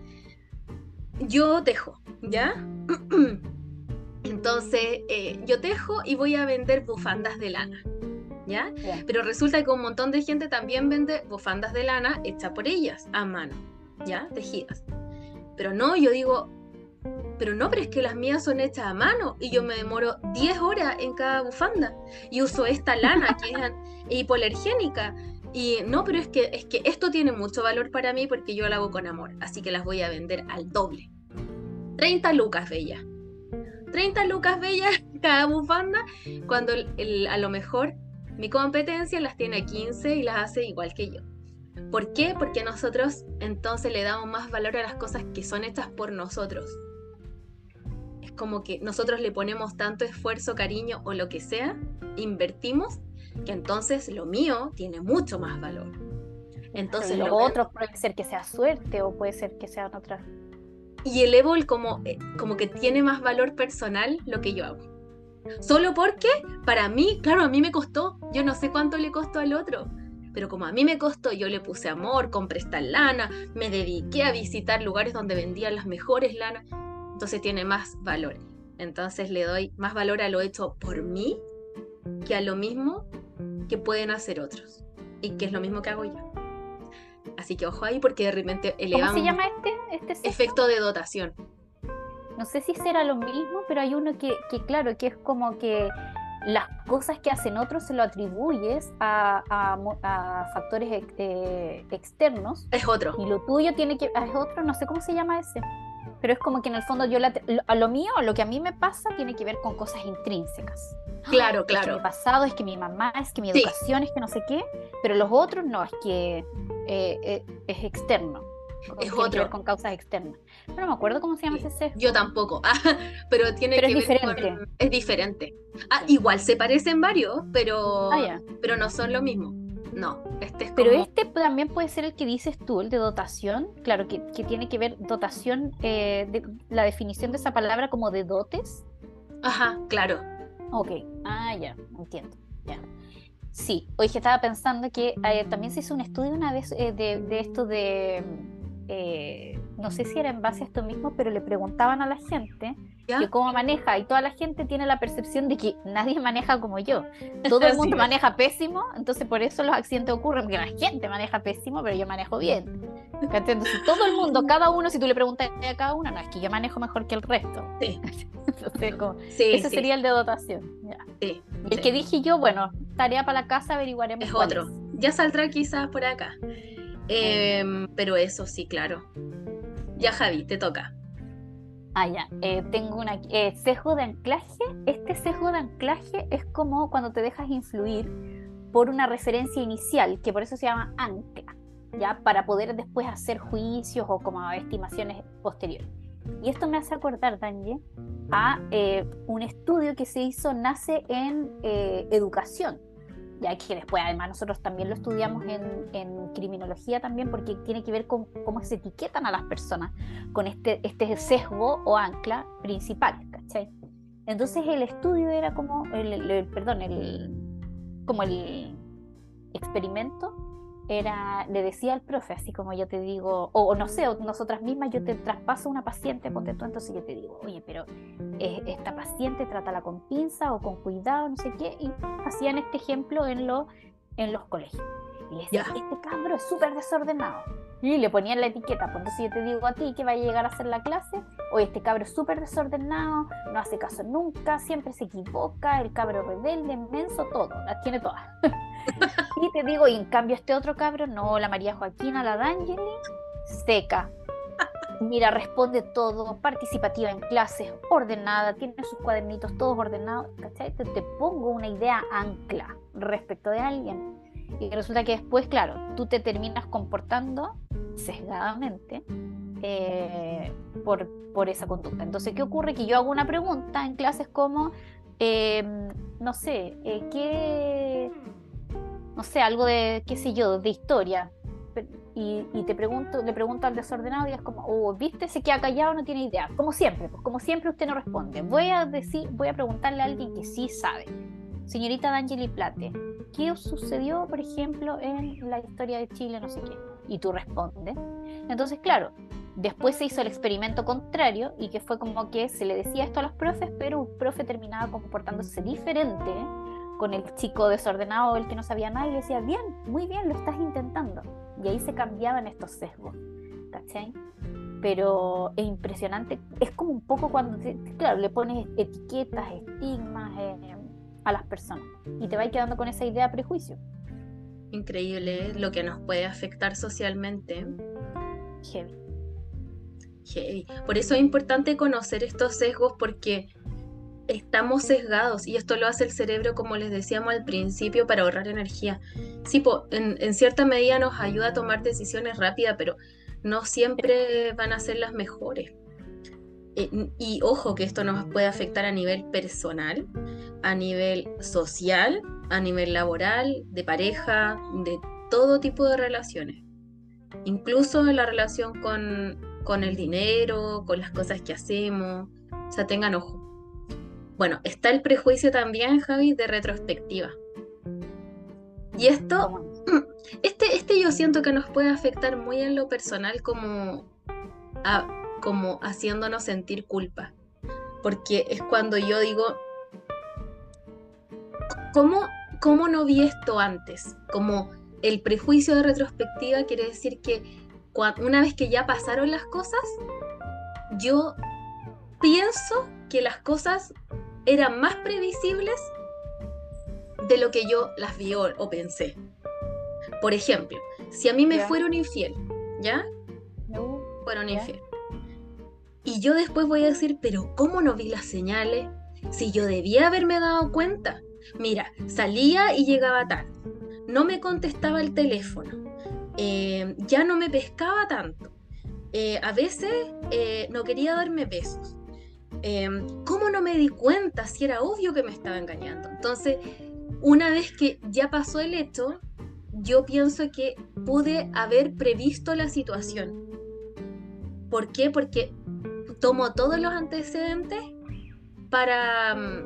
yo tejo, ¿ya? Entonces, eh, yo tejo y voy a vender bufandas de lana. ¿ya? Pero resulta que un montón de gente también vende bufandas de lana hechas por ellas, a mano, ¿ya? Tejidas. Pero no, yo digo, pero no, pero es que las mías son hechas a mano y yo me demoro 10 horas en cada bufanda y uso esta lana que es hipoalergénica. Y no, pero es que, es que esto tiene mucho valor para mí porque yo lo hago con amor, así que las voy a vender al doble. 30 lucas, bella. 30 lucas bellas cada bufanda, cuando a lo mejor mi competencia las tiene 15 y las hace igual que yo. ¿Por qué? Porque nosotros entonces le damos más valor a las cosas que son hechas por nosotros. Como que nosotros le ponemos tanto esfuerzo, cariño o lo que sea, invertimos, que entonces lo mío tiene mucho más valor. Entonces lo, otro puede ser que sea suerte o puede ser que sea otra. Y elevo el como, eh, como que tiene más valor personal lo que yo hago. Solo porque para mí, claro, a mí me costó. Yo no sé cuánto le costó al otro. Pero como a mí me costó, yo le puse amor, compré esta lana, me dediqué a visitar lugares donde vendían las mejores lanas. Entonces tiene más valor. Entonces le doy más valor a lo hecho por mí que a lo mismo que pueden hacer otros y que es lo mismo que hago yo. Así que ojo ahí porque de repente elevamos. ¿Cómo se llama este? este efecto de dotación. No sé si será lo mismo, pero hay uno que, que claro, que es como que las cosas que hacen otros se lo atribuyes a, factores eh, externos. Es otro. Y lo tuyo tiene que. Es otro, no sé cómo se llama ese. Pero es como que en el fondo yo a lo mío, lo que a mí me pasa, tiene que ver con cosas intrínsecas. Claro, claro. Es que mi pasado, es que mi mamá, es que mi educación, es que no sé qué. Pero los otros no, es que eh, eh, es externo es otro. con causas externas. No me acuerdo cómo se llama ese sesgo. Yo tampoco, ah, pero tiene que es ver diferente. Es diferente. Ah, igual se parecen varios, pero, ah, pero no son lo mismo. No, este es Pero este también puede ser el que dices tú, el de dotación. Claro, que, tiene que ver dotación, eh, de, la definición de esa palabra como de dotes. Ajá, claro. Ok, ah, ya, entiendo. Ya. Sí, hoy estaba pensando que eh, también se hizo un estudio una vez eh, de, esto de eh, no sé si era en base a esto mismo, pero le preguntaban a la gente que cómo maneja y toda la gente tiene la percepción de que nadie maneja como yo. Todo el mundo maneja pésimo, entonces por eso los accidentes ocurren, porque la gente maneja pésimo, pero yo manejo bien. Entonces todo el mundo, cada uno, si tú le preguntas a cada uno, no, es que yo manejo mejor que el resto. Sí. ese sería el de dotación. el que dije yo, bueno, tarea para la casa, averiguaremos. Es otro. Ya saldrá quizás por acá. Em, pero eso sí, claro. Ya Javi, te toca. Ah, ya. Eh, tengo una eh, sesgo de anclaje. Este sesgo de anclaje es como cuando te dejas influir por una referencia inicial, que por eso se llama ancla, ya para poder después hacer juicios o como estimaciones posteriores. Y esto me hace acordar, Danje, a eh, un estudio que se hizo, nace en educación, ya que después además nosotros también lo estudiamos en, criminología también porque tiene que ver con cómo se etiquetan a las personas con este, este sesgo o ancla principal, ¿cachai? Entonces el estudio era como, el, perdón, el, como el experimento era, le decía al profe, así como yo te digo, o, no sé, nosotras mismas, yo te traspaso una paciente, ponte tú, entonces yo te digo, oye, pero eh, esta paciente trátala con pinza o con cuidado, no sé qué, y hacían este ejemplo en, lo, en los colegios. Y le decía, este cabro es súper desordenado. Y le ponían la etiqueta, pues entonces yo te digo a ti que va a llegar a hacer la clase, oye, este cabro es súper desordenado, no hace caso nunca, siempre se equivoca, el cabro rebelde, inmenso, todo, las tiene todas. y te digo, y en cambio este otro cabro, no, la María Joaquina, la D'Angeli, seca. Mira, responde todo, participativa en clases, ordenada, tiene sus cuadernitos todos ordenados, ¿cachai? Te, te pongo una idea ancla respecto de alguien. Y resulta que después, claro, tú te terminas comportando sesgadamente eh, por, por, esa conducta. Entonces, ¿qué ocurre? Que yo hago una pregunta en clases como, em, no sé, eh, ¿qué, no sé, algo de, qué sé yo, de historia. Y, te pregunto, le pregunto al desordenado y es como, oh, viste, se queda callado, no tiene idea. Como siempre, pues como siempre usted no responde. Voy a decir, voy a preguntarle a alguien que sí sabe. Señorita D'Angeli Plate, ¿qué sucedió, por ejemplo, en la historia de Chile, no sé qué? Y tú respondes. Entonces, claro, después se hizo el experimento contrario y que fue como que se le decía esto a los profes, pero un profe terminaba comportándose diferente con el chico desordenado, el que no sabía nada, y le decía, bien, muy bien, lo estás intentando. Y ahí se cambiaban estos sesgos, ¿cachai? Pero es impresionante, es como un poco cuando, claro, le pones etiquetas, estigmas eh, a las personas y te vas quedando con esa idea de prejuicio. Increíble ¿eh? lo que nos puede afectar socialmente. Heavy. Heavy. Por eso es importante conocer estos sesgos porque estamos sesgados y esto lo hace el cerebro, como les decíamos al principio, para ahorrar energía. Sí, en, cierta medida nos ayuda a tomar decisiones rápidas, pero no siempre van a ser las mejores. Eh, y ojo que esto nos puede afectar a nivel personal, a nivel social, a nivel laboral, de pareja, de todo tipo de relaciones. Incluso en la relación con, con el dinero, con las cosas que hacemos. O sea, tengan ojo. Bueno, está el prejuicio también, Javi, de retrospectiva. Y esto, este, este yo siento que nos puede afectar muy en lo personal como, como haciéndonos sentir culpa. Porque es cuando yo digo, ¿cómo, ¿cómo no vi esto antes? Como el prejuicio de retrospectiva quiere decir que una vez que ya pasaron las cosas, yo pienso que las cosas eran más previsibles de lo que yo las vi o, pensé. Por ejemplo, si a mí me fueron infiel, ¿ya? No. Fueron infiel. Y yo después voy a decir, pero ¿cómo no vi las señales? Si yo debía haberme dado cuenta. Mira, salía y llegaba tarde. No me contestaba el teléfono. Eh, ya no me pescaba tanto. Eh, a veces eh, no quería darme besos. ¿Cómo no me di cuenta si era obvio que me estaba engañando? Entonces, una vez que ya pasó el hecho, yo pienso que pude haber previsto la situación. ¿Por qué? Porque tomo todos los antecedentes para mm,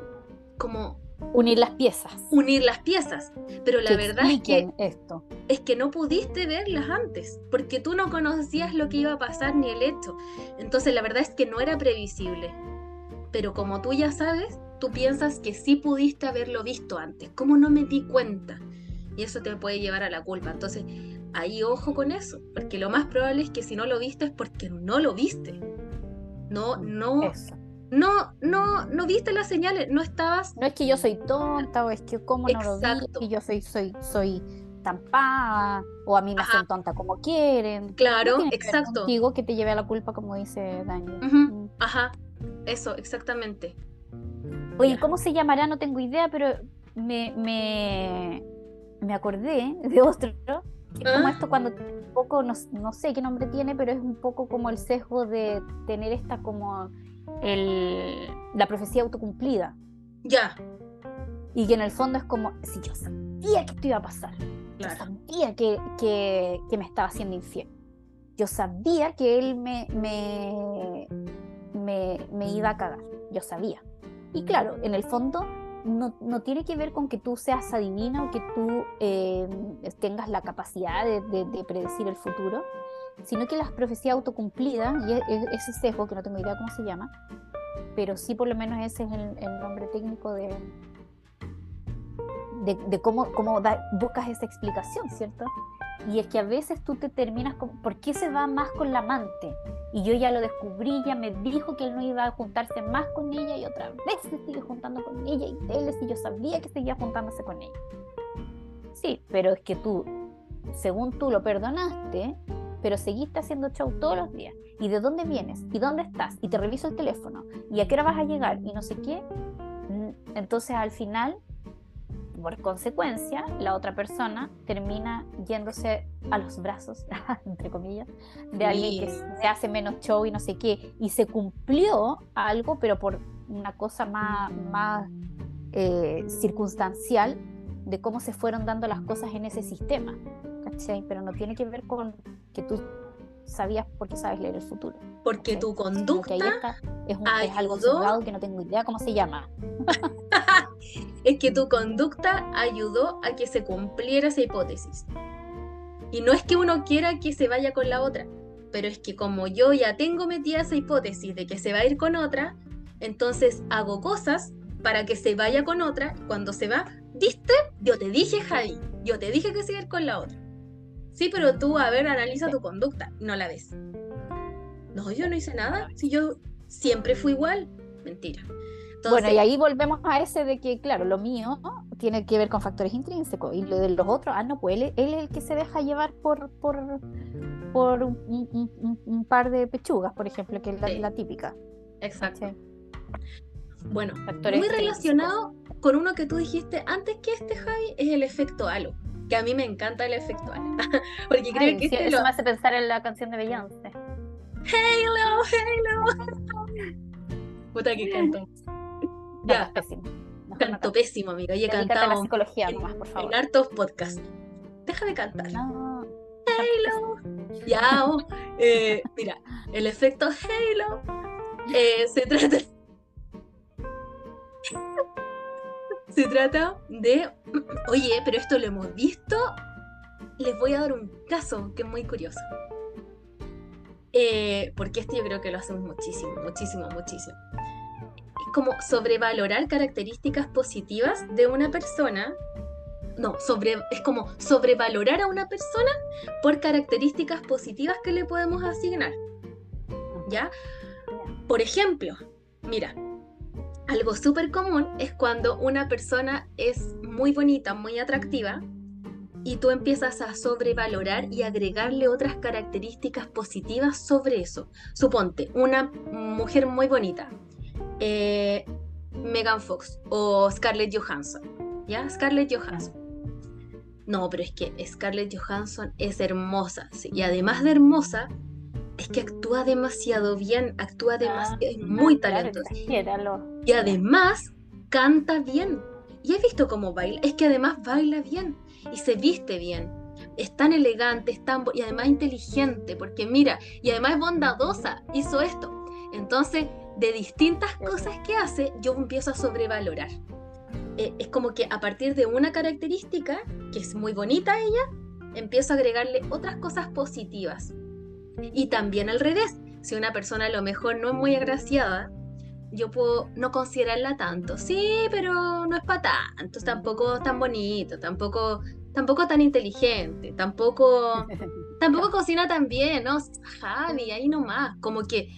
como unir las piezas. Unir las piezas. Pero la verdad es que esto. es que no pudiste verlas antes, porque tú no conocías lo que iba a pasar ni el hecho. Entonces la verdad es que no era previsible. Pero como tú ya sabes, tú piensas que sí pudiste haberlo visto antes. ¿Cómo no me di cuenta? Y eso te puede llevar a la culpa. Entonces, ahí ojo con eso, porque lo más probable es que si no lo viste es porque no lo viste. No, no. No, no, no viste las señales, no estabas. No es que yo soy tonta, o es que cómo no lo vi, y yo soy, soy, soy tampada, o a mí me hacen tonta como quieren. Claro, exacto. Digo que te lleve a la culpa, como dice Daniel. Mm. Ajá, eso, exactamente. Oye, ¿cómo se llamará? No tengo idea, pero me, me, me acordé de otro, que como ¿Ah? esto cuando un poco, no, no, sé qué nombre tiene, pero es un poco como el sesgo de tener esta como el, la profecía autocumplida. Ya. Y que en el fondo es como, si yo sabía que esto iba a pasar, yo sabía que, que, que, me estaba haciendo infiel, yo sabía que él me, me, me, me iba a cagar, yo sabía. Y claro, en el fondo no, no, tiene que ver con que tú seas adivina o que tú eh, tengas la capacidad de, de, predecir el futuro, sino que las profecías autocumplidas, y e, e, ese sesgo, que no tengo idea cómo se llama, pero sí por lo menos ese es el, nombre técnico de, de, cómo, cómo buscas esa explicación, ¿cierto? Y es que a veces tú te terminas con, ¿por qué se va más con la amante? Y yo ya lo descubrí, ya me dijo que él no iba a juntarse más con ella y otra vez se sigue juntando con ella y él y yo sabía que seguía juntándose con ella. Sí, pero es que tú, según tú lo perdonaste, pero seguiste haciendo show todos los días. ¿Y de dónde vienes? ¿Y dónde estás? Y te reviso el teléfono. ¿Y a qué hora vas a llegar? Y no sé qué. Mm, entonces al final por consecuencia, la otra persona termina yéndose a los brazos, entre comillas, de alguien que se hace menos show y no sé qué, y se cumplió algo, pero por una cosa más, más eh, circunstancial de cómo se fueron dando las cosas en ese sistema, ¿cachai? Pero no tiene que ver con que tú sabías porque sabes leer el futuro. Porque tu conducta es, un, es, algo que no tengo idea cómo se llama. es que tu conducta ayudó a que se cumpliera esa hipótesis. Y no es que uno quiera que se vaya con la otra, pero es que como yo ya tengo metida esa hipótesis de que se va a ir con otra, entonces hago cosas para que se vaya con otra. Cuando se va, ¿viste? Yo te dije, Javi, yo te dije que se iba a ir con la otra. Sí, pero tú, a ver, analiza tu conducta, no la ves. No, yo no hice nada, si yo siempre fui igual. Mentira. bueno, y ahí volvemos a ese de que, claro, lo mío tiene que ver con factores intrínsecos y lo de los otros, ah, no, pues él, es el que se deja llevar por, por, por un, par de pechugas, por ejemplo, que es la, típica. Exacto. Bueno, muy relacionado con uno que tú dijiste antes que este, Javi, es el efecto halo que a mí me encanta el efecto porque creo que este eso me hace pensar en la canción de Beyoncé. Halo, Halo. Puta que canto. Ya. pésimo. Canto pésimo, amiga. Oye, he cantado la psicología nomás, por favor. en hartos podcasts. Deja de cantar. No. Halo. Ya, eh, mira, el efecto Halo eh, se trata se trata de, oye, pero esto lo hemos visto. Les voy a dar un caso que es muy curioso. Eh, porque este yo creo que lo hacemos muchísimo, muchísimo, muchísimo. como sobrevalorar características positivas de una persona. No, es como sobrevalorar a una persona por características positivas que le podemos asignar. ¿Ya? Por ejemplo, mira, algo súper común es cuando una persona es muy bonita, muy atractiva, y tú empiezas a sobrevalorar y agregarle otras características positivas sobre eso. Suponte, una mujer muy bonita, eh, Megan Fox o Scarlett Johansson, ¿ya? Scarlett Johansson. No, pero es que Scarlett Johansson es hermosa, y además de hermosa, es que actúa demasiado bien, actúa demasiado, es muy talentosa. Y además canta bien. Y he visto cómo baila, es que además baila bien y se viste bien. Es tan elegante, es tan y además inteligente, porque mira, y además es bondadosa, hizo esto. Entonces, de distintas cosas que hace, yo empiezo a sobrevalorar. Eh, es como que a partir de una característica, que es muy bonita ella, empiezo a agregarle otras cosas positivas. Y también al revés, si una persona a lo mejor no es muy agraciada, yo puedo no considerarla tanto. Sí, pero no es para tanto, tampoco tan bonito, tampoco, tampoco tan inteligente, tampoco, tampoco cocina tan bien, ¿no? Javi, ahí nomás. Como que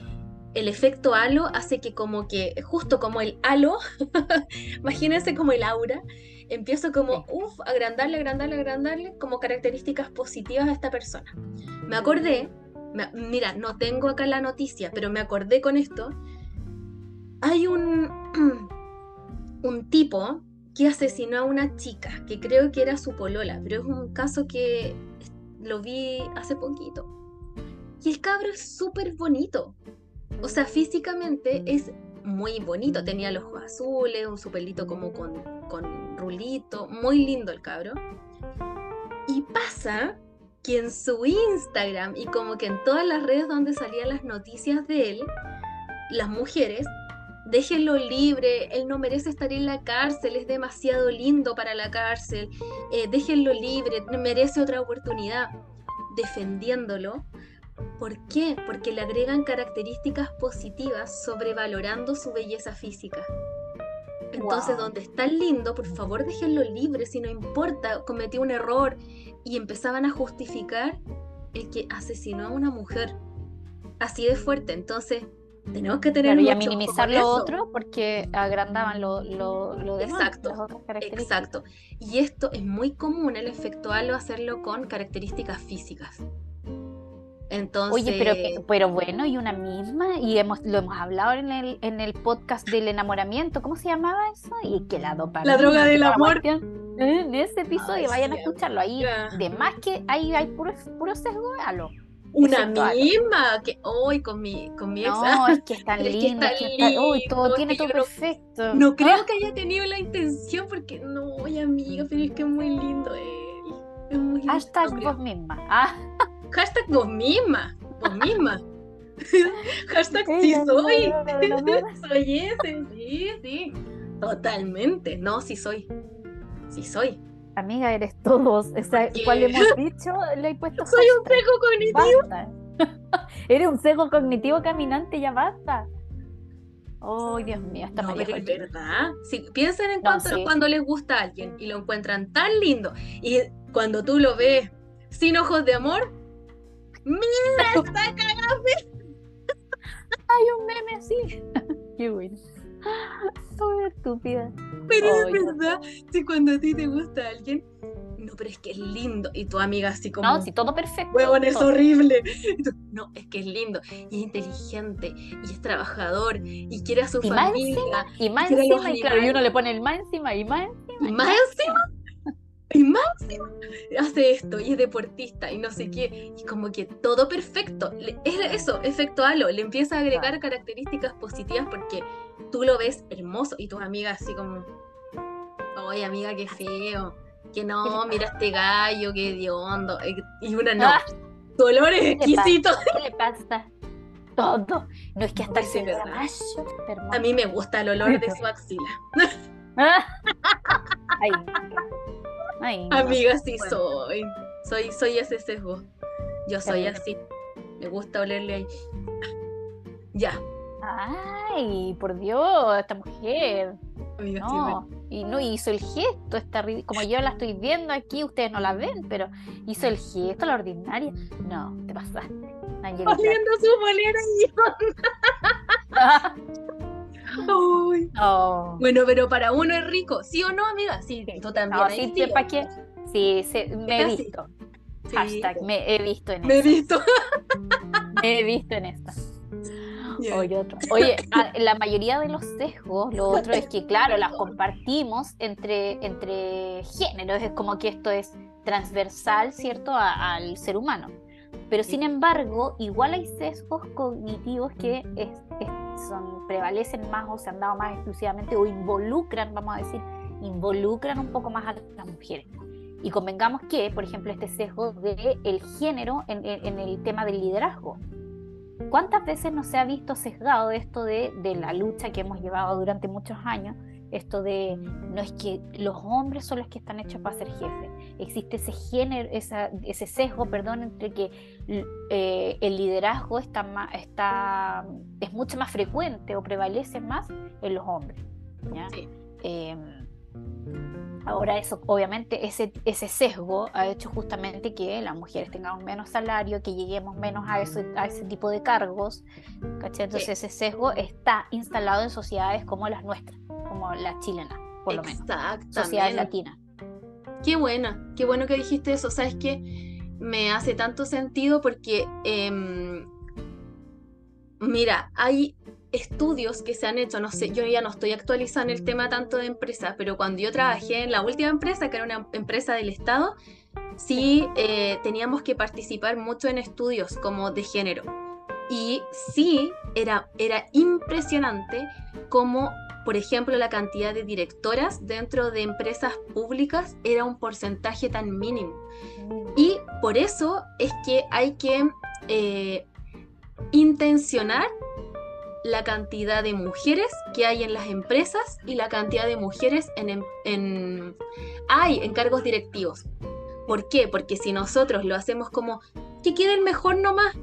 el efecto halo hace que como que, justo como el halo, imagínense como el aura, empiezo como, uff, agrandarle, agrandarle, agrandarle como características positivas a esta persona. Me acordé, mira, no tengo acá la noticia, pero me acordé con esto hay un, un tipo que asesinó a una chica, que creo que era su polola, pero es un caso que lo vi hace poquito. Y el cabro es súper bonito. O sea, físicamente es muy bonito. Tenía los ojos azules, un su pelito como con, con rulito. Muy lindo el cabro. Y pasa que en su Instagram y como que en todas las redes donde salían las noticias de él, las mujeres déjenlo libre, él no merece estar en la cárcel, es demasiado lindo para la cárcel, eh, déjenlo libre, merece otra oportunidad, defendiéndolo. ¿Por qué? Porque le agregan características positivas sobrevalorando su belleza física. Entonces, donde está lindo, por favor déjenlo libre, si no importa, cometió un error. Y empezaban a justificar el que asesinó a una mujer. Así de fuerte. Entonces, tenemos que tener y a minimizar lo otro porque agrandaban lo, lo, lo demás, exacto exacto y esto es muy común el efectuarlo hacerlo con características físicas entonces oye pero pero bueno y una misma y hemos lo hemos hablado en el en el podcast del enamoramiento cómo se llamaba eso y que la dopamina la droga del amor. en ese episodio vayan a escucharlo ahí. De más que ahí hay puro puro sesgo a lo una misma que hoy con mi con mi ex no es que está linda todo tiene todo perfecto. No creo que haya tenido la intención porque no oye amiga pero es que es muy lindo él. Es muy lindo, hashtag vos misma. Ah. hashtag vos misma vos misma hashtag sí soy soy ese sí sí totalmente no sí soy sí soy Amiga, eres todos. O sea, ¿cuál hemos dicho? Le he puesto. Soy un sesgo cognitivo. eres un sesgo cognitivo caminante, ya basta. Oh, Dios mío, está no, pero es verdad. Si, piensen en cuando les gusta a alguien y lo encuentran tan lindo y cuando tú lo ves sin ojos de amor, ¡mira, está cagado! Hay un meme así. Qué bueno. Soy estúpida. Pero es verdad, si cuando a ti te gusta alguien, no, pero es que es lindo. Y tu amiga así como. No, si todo perfecto. Huevón, es horrible. no, es que es lindo. Y es inteligente. Y es trabajador. Y quiere a su familia. y más encima. Y, claro, y uno le pone el más encima. Y más encima. Y más encima. Y máximo hace esto y es deportista y no sé qué. Y como que todo perfecto. Es eso, efecto halo. Le empieza a agregar características positivas porque tú lo ves hermoso y tus amigas así como, oye amiga, qué feo. Que no, mira este gallo, qué hediondo. Y una no. Ah. Dolores exquisitos. ¿Qué le pasa? Todo. No es que hasta el A mí me gusta el olor de su axila. Ay. Amiga, sí soy. Soy, soy ese sesgo. Yo soy así. Me gusta olerle ahí. Ya. Ay, por Dios, esta mujer. no, y no hizo el gesto, está como yo la estoy viendo aquí, ustedes no la ven, pero hizo el gesto, la ordinaria. No, te pasaste. Haciendo su bolera y oh. Bueno, pero para uno es rico, ¿sí o no, amiga? Sí, tú también. No, sí, ¿para qué? Sí, me he visto. Hashtag, me he visto en Me he visto. me he visto en esta. Oye, la mayoría de los sesgos, lo otro es que, claro, las compartimos entre, entre géneros, es como que esto es transversal, ¿cierto?, al ser humano. Pero sin embargo, igual hay sesgos cognitivos que son, prevalecen más o se han dado más exclusivamente o involucran, vamos a decir, involucran un poco más a las mujeres. Y convengamos que, por ejemplo, este sesgo del el género en, en, el tema del liderazgo. ¿Cuántas veces no se ha visto sesgado esto de, de, la lucha que hemos llevado durante muchos años? Esto de no es que los hombres son los que están hechos para ser jefes. Existe ese género, esa, ese sesgo, perdón, entre que eh, el liderazgo está, más, está es mucho más frecuente o prevalece más en los hombres. Sí. Em, Ahora eso, obviamente, ese, ese sesgo ha hecho justamente que las mujeres tengamos menos salario, que lleguemos menos a, eso, a ese tipo de cargos. Entonces ese sesgo está instalado en sociedades como las nuestras, como la chilena, por lo menos. Sociedades latinas. Qué buena, qué bueno que dijiste eso. Sabes que me hace tanto sentido porque, em, mira, hay estudios que se han hecho, no sé, yo ya no estoy actualizando el tema tanto de empresas, pero cuando yo trabajé en la última empresa, que era una empresa del Estado, sí eh, teníamos que participar mucho en estudios como de género. Y sí, era, era impresionante como, por ejemplo, la cantidad de directoras dentro de empresas públicas era un porcentaje tan mínimo. Y por eso es que hay que eh, intencionar la cantidad de mujeres que hay en las empresas y la cantidad de mujeres en, em, hay en cargos directivos. ¿Por qué? Porque si nosotros lo hacemos como que queden mejor nomás,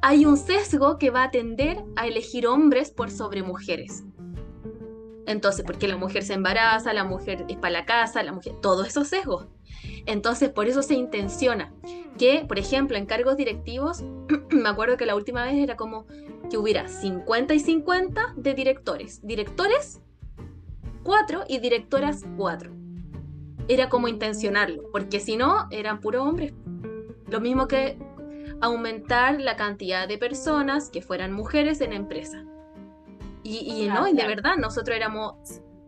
hay un sesgo que va a tender a elegir hombres por sobre mujeres. Entonces, porque la mujer se embaraza, la mujer es para la casa, la mujer, todo eso sesgos. Entonces, por eso se intenciona que, por ejemplo, en cargos directivos, me acuerdo que la última vez era como que hubiera 50 y 50 de directores. Directores, 4 y directoras, 4. Era como intencionarlo, porque si no, eran puros hombres. Lo mismo que aumentar la cantidad de personas que fueran mujeres en la empresa. Y, no, y de verdad, nosotros éramos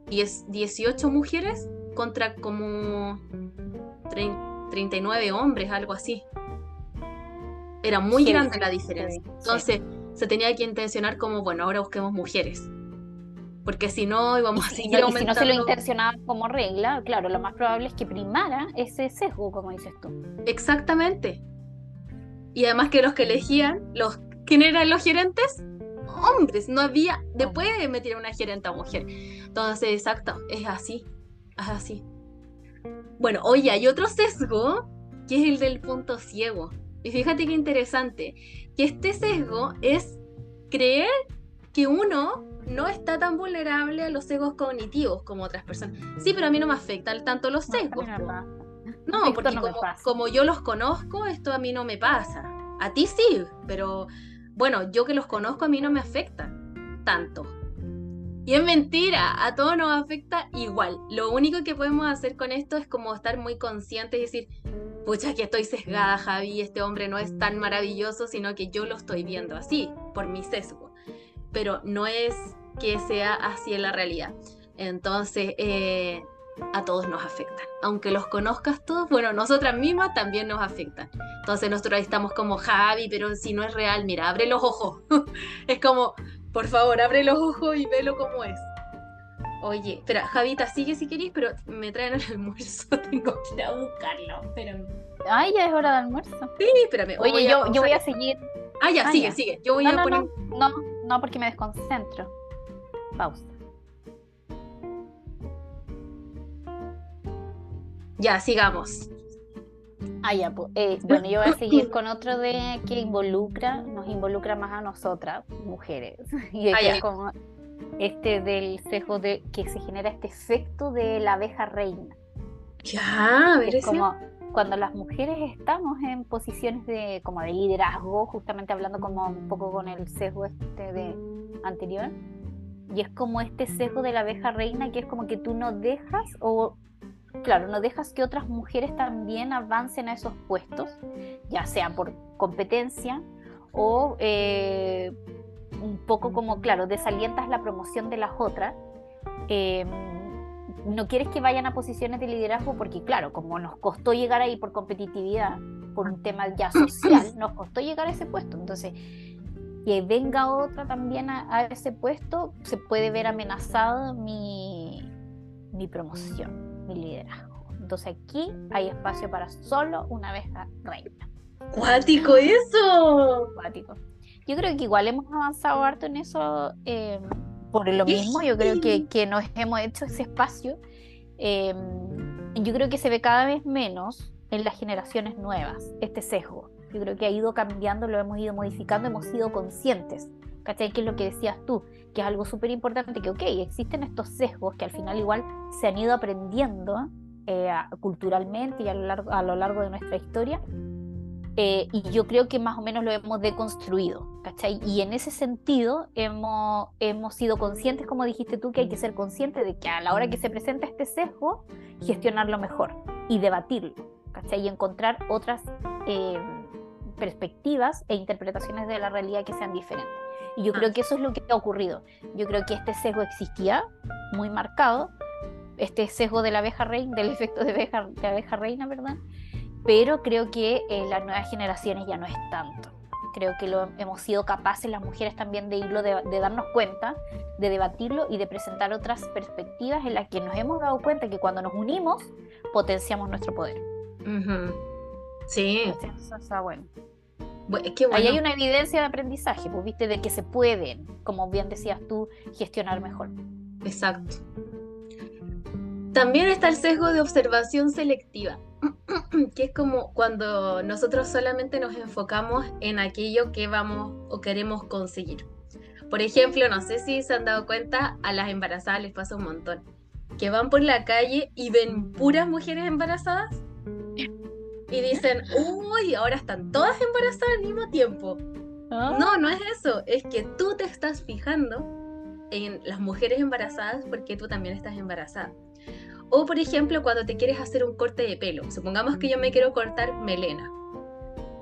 18 mujeres contra como 39 hombres, algo así. Era muy grande la diferencia. Entonces, se tenía que intencionar como, bueno, ahora busquemos mujeres. Porque si no, íbamos a seguir aumentando. si no se lo intencionaban como regla, claro, lo más probable es que primara ese sesgo, como dices tú. Exactamente. Y además que los que elegían, los ¿quién eran los gerentes? Hombres, no había, después de meter una gerente mujer. Entonces, exacto, es así, es así. Bueno, oye, hay otro sesgo que es el del punto ciego. Y fíjate qué interesante, que este sesgo es creer que uno no está tan vulnerable a los sesgos cognitivos como otras personas. Sí, pero a mí no me afectan tanto los sesgos. No, porque como, yo los conozco, esto a mí no me pasa. A ti sí, pero bueno, yo que los conozco a mí no me afecta tanto. Y es mentira, a todos nos afecta igual. Lo único que podemos hacer con esto es como estar muy conscientes y decir, pucha, que estoy sesgada, Javi, este hombre no es tan maravilloso, sino que yo lo estoy viendo así, por mi sesgo. Pero no es que sea así en la realidad. Entonces, eh, a todos nos afectan. Aunque los conozcas todos, bueno, nosotras mismas también nos afectan. Entonces nosotros estamos como Javi, pero si no es real, mira, abre los ojos. es como, por favor, abre los ojos y velo como es. Oye, espera, Javita, sigue si querés, pero me traen el almuerzo. Tengo que ir a buscarlo. Espérame. Ay, ya es hora de almuerzo. Sí, espérame. Oye, yo, yo voy a seguir. Ah, ya, sigue, sigue. Yo voy a poner. No, no, porque me desconcentro. Pausa. Ya, sigamos. Ah, ya, pues, eh, bueno, yo voy a seguir con otro de que involucra, nos involucra más a nosotras, mujeres. Y es Ah, ya. como este del sesgo de que se genera este efecto de la abeja reina. Ya, a ver Es como cuando las mujeres estamos en posiciones de como de liderazgo, justamente hablando como un poco con el sesgo este de anterior, y es como este sesgo de la abeja reina que es como que tú no dejas o claro, no dejas que otras mujeres también avancen a esos puestos, ya sea por competencia o eh, un poco como, claro, desalientas la promoción de las otras. eh, no quieres que vayan a posiciones de liderazgo porque, claro, como nos costó llegar ahí por competitividad, por un tema ya social, nos costó llegar a ese puesto. Entonces, que venga otra también a, a ese puesto, se puede ver amenazada mi, mi promoción, mi liderazgo. Entonces aquí hay espacio para solo una abeja reina. ¡Cuático eso! Acuático. Yo creo que igual hemos avanzado harto en eso eh, por lo mismo. Yo creo que, que nos hemos hecho ese espacio. eh, yo creo que se ve cada vez menos en las generaciones nuevas este sesgo. Yo creo que ha ido cambiando, lo hemos ido modificando, hemos sido conscientes. ¿Cachai? Que es lo que decías tú, que es algo súper importante, que ok, existen estos sesgos que al final igual se han ido aprendiendo eh, culturalmente y a lo largo, a lo largo de nuestra historia, eh, y yo creo que más o menos lo hemos deconstruido, ¿cachai? Y en ese sentido hemos, hemos sido conscientes, como dijiste tú, que hay que ser conscientes de que a la hora que se presenta este sesgo, gestionarlo mejor y debatirlo, ¿cachai? Y encontrar otras eh, perspectivas e interpretaciones de la realidad que sean diferentes. Y yo Ah. creo que eso es lo que ha ocurrido. Yo creo que este sesgo existía, muy marcado, este sesgo de la abeja reina, del efecto de abeja, de abeja reina, ¿verdad? pero creo que en las nuevas generaciones ya no es tanto. Creo que lo hemos sido capaces las mujeres también de irlo, de, de darnos cuenta, de debatirlo y de presentar otras perspectivas en las que nos hemos dado cuenta que cuando nos unimos potenciamos nuestro poder. Ujú. Sí, Entonces, eso está bueno. Bu- es que Ahí bueno. hay una evidencia de aprendizaje, pues viste, de que se pueden, como bien decías tú, gestionar mejor. Exacto. También está el sesgo de observación selectiva, que es como cuando nosotros solamente nos enfocamos en aquello que vamos o queremos conseguir. Por ejemplo, no sé si se han dado cuenta, a las embarazadas les pasa un montón, que van por la calle y ven puras mujeres embarazadas y dicen, uy, ahora están todas embarazadas al mismo tiempo. No, no es eso, es que tú te estás fijando en las mujeres embarazadas porque tú también estás embarazada. O por ejemplo, cuando te quieres hacer un corte de pelo, supongamos que yo me quiero cortar melena.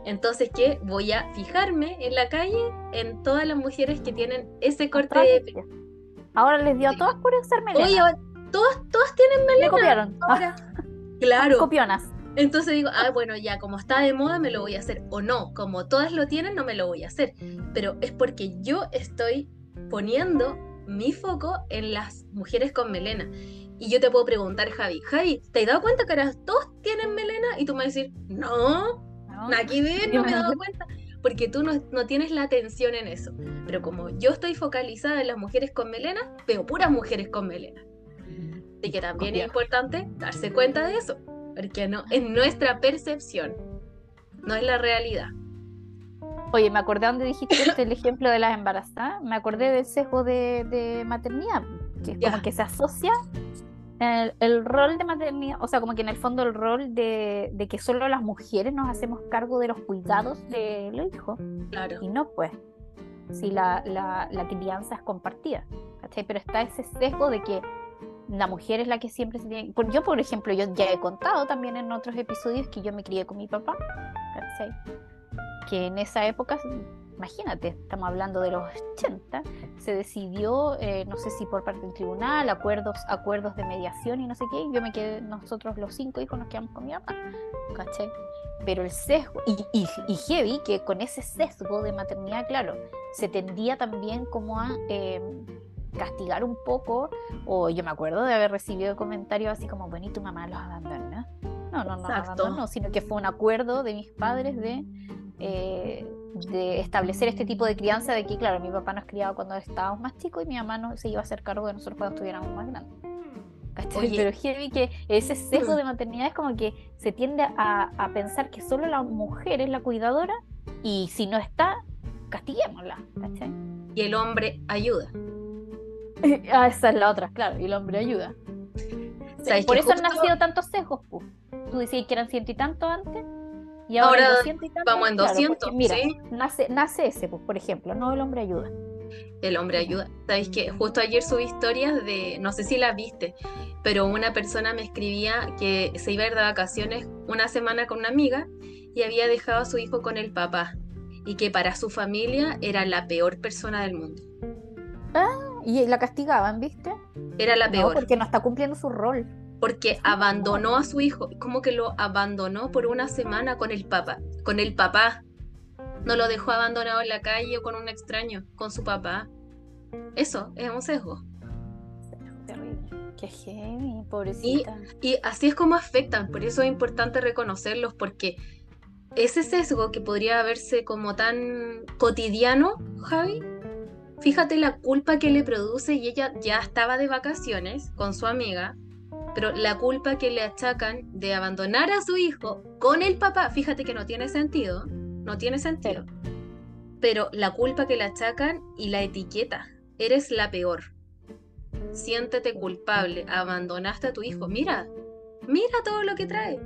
Entonces, ¿qué? Voy a fijarme en la calle en todas las mujeres que tienen ese corte de pelo. Ahora les dio a todas por ser melena. Oye, todas, todas tienen Me melena. copiaron. Ahora, claro. Copionas. Entonces digo, ah, bueno, ya como está de moda me lo voy a hacer. O no, como todas lo tienen, no me lo voy a hacer. Pero es porque yo estoy poniendo mi foco en las mujeres con melena. Y yo te puedo preguntar, Javi, Javi, ¿te has dado cuenta que ahora todos tienen melena? Y tú me vas a decir, no, ¿no? que ver, no me he dado cuenta. Porque tú no, no tienes la atención en eso. Pero como yo estoy focalizada en las mujeres con melena, veo puras mujeres con melena. Así que también es Copiar. importante darse cuenta de eso, porque no es nuestra percepción, no es la realidad. Oye, me acordé donde dijiste este, el ejemplo de las embarazadas, me acordé del sesgo de, de maternidad, que es como que se asocia el, el rol de maternidad, o sea, como que en el fondo el rol de, de que solo las mujeres nos hacemos cargo de los cuidados de los hijos, Claro. y no pues, si la, la, la crianza es compartida, ¿cachai? Pero está ese sesgo de que la mujer es la que siempre se tiene... Yo, por ejemplo, yo ya he contado también en otros episodios que yo me crié con mi papá, ¿cachai? que en esa época, imagínate, estamos hablando de los 80, se decidió, eh, no sé si por parte del tribunal, acuerdos, acuerdos de mediación y no sé qué, y yo me quedé, nosotros los cinco hijos nos quedamos con mi papá, ¿cachai? Pero el sesgo, y, y, y heavy, que con ese sesgo de maternidad, claro, se tendía también como a eh, castigar un poco, o yo me acuerdo de haber recibido comentarios así como, bueno, y tu mamá los abandonó. No, no, no, Exacto. abandonó, sino que fue un acuerdo de mis padres de eh, de establecer este tipo de crianza de que, claro, mi papá nos criaba cuando estábamos más chicos y mi mamá no, se iba a hacer cargo de nosotros cuando estuviéramos más grandes. Pero heavy que ese sesgo de maternidad es como que se tiende a, pensar que solo la mujer es la cuidadora y si no está, castiguémosla. Y el hombre ayuda. ah, esa es la otra, claro, y el hombre ayuda. Por eso han nacido tantos sesgos, Tú decías que eran ciento y tanto antes. Y ahora, vamos en 200. mira, nace, nace ese, pues, por ejemplo, no el hombre ayuda. El hombre ayuda. Sabéis que justo ayer subí historias de, no sé si las viste, pero una persona me escribía que se iba a ir de vacaciones una semana con una amiga y había dejado a su hijo con el papá y que para su familia era la peor persona del mundo. Ah, y la castigaban, ¿viste? Era la peor. porque no está cumpliendo su rol porque abandonó a su hijo, como que lo abandonó por una semana con el papá, con el papá. No lo dejó abandonado en la calle o con un extraño, con su papá. Eso es un sesgo. Qué heavy, pobrecita. Y, y así es como afectan, por eso es importante reconocerlos, porque ese sesgo que podría verse como tan cotidiano, Javi, fíjate la culpa que le produce y ella ya estaba de vacaciones con su amiga pero la culpa que le achacan de abandonar a su hijo con el papá, fíjate que no tiene sentido, no tiene sentido. Pero la culpa que le achacan y la etiqueta, eres la peor. Siéntete culpable, abandonaste a tu hijo. Mira, mira todo lo que trae,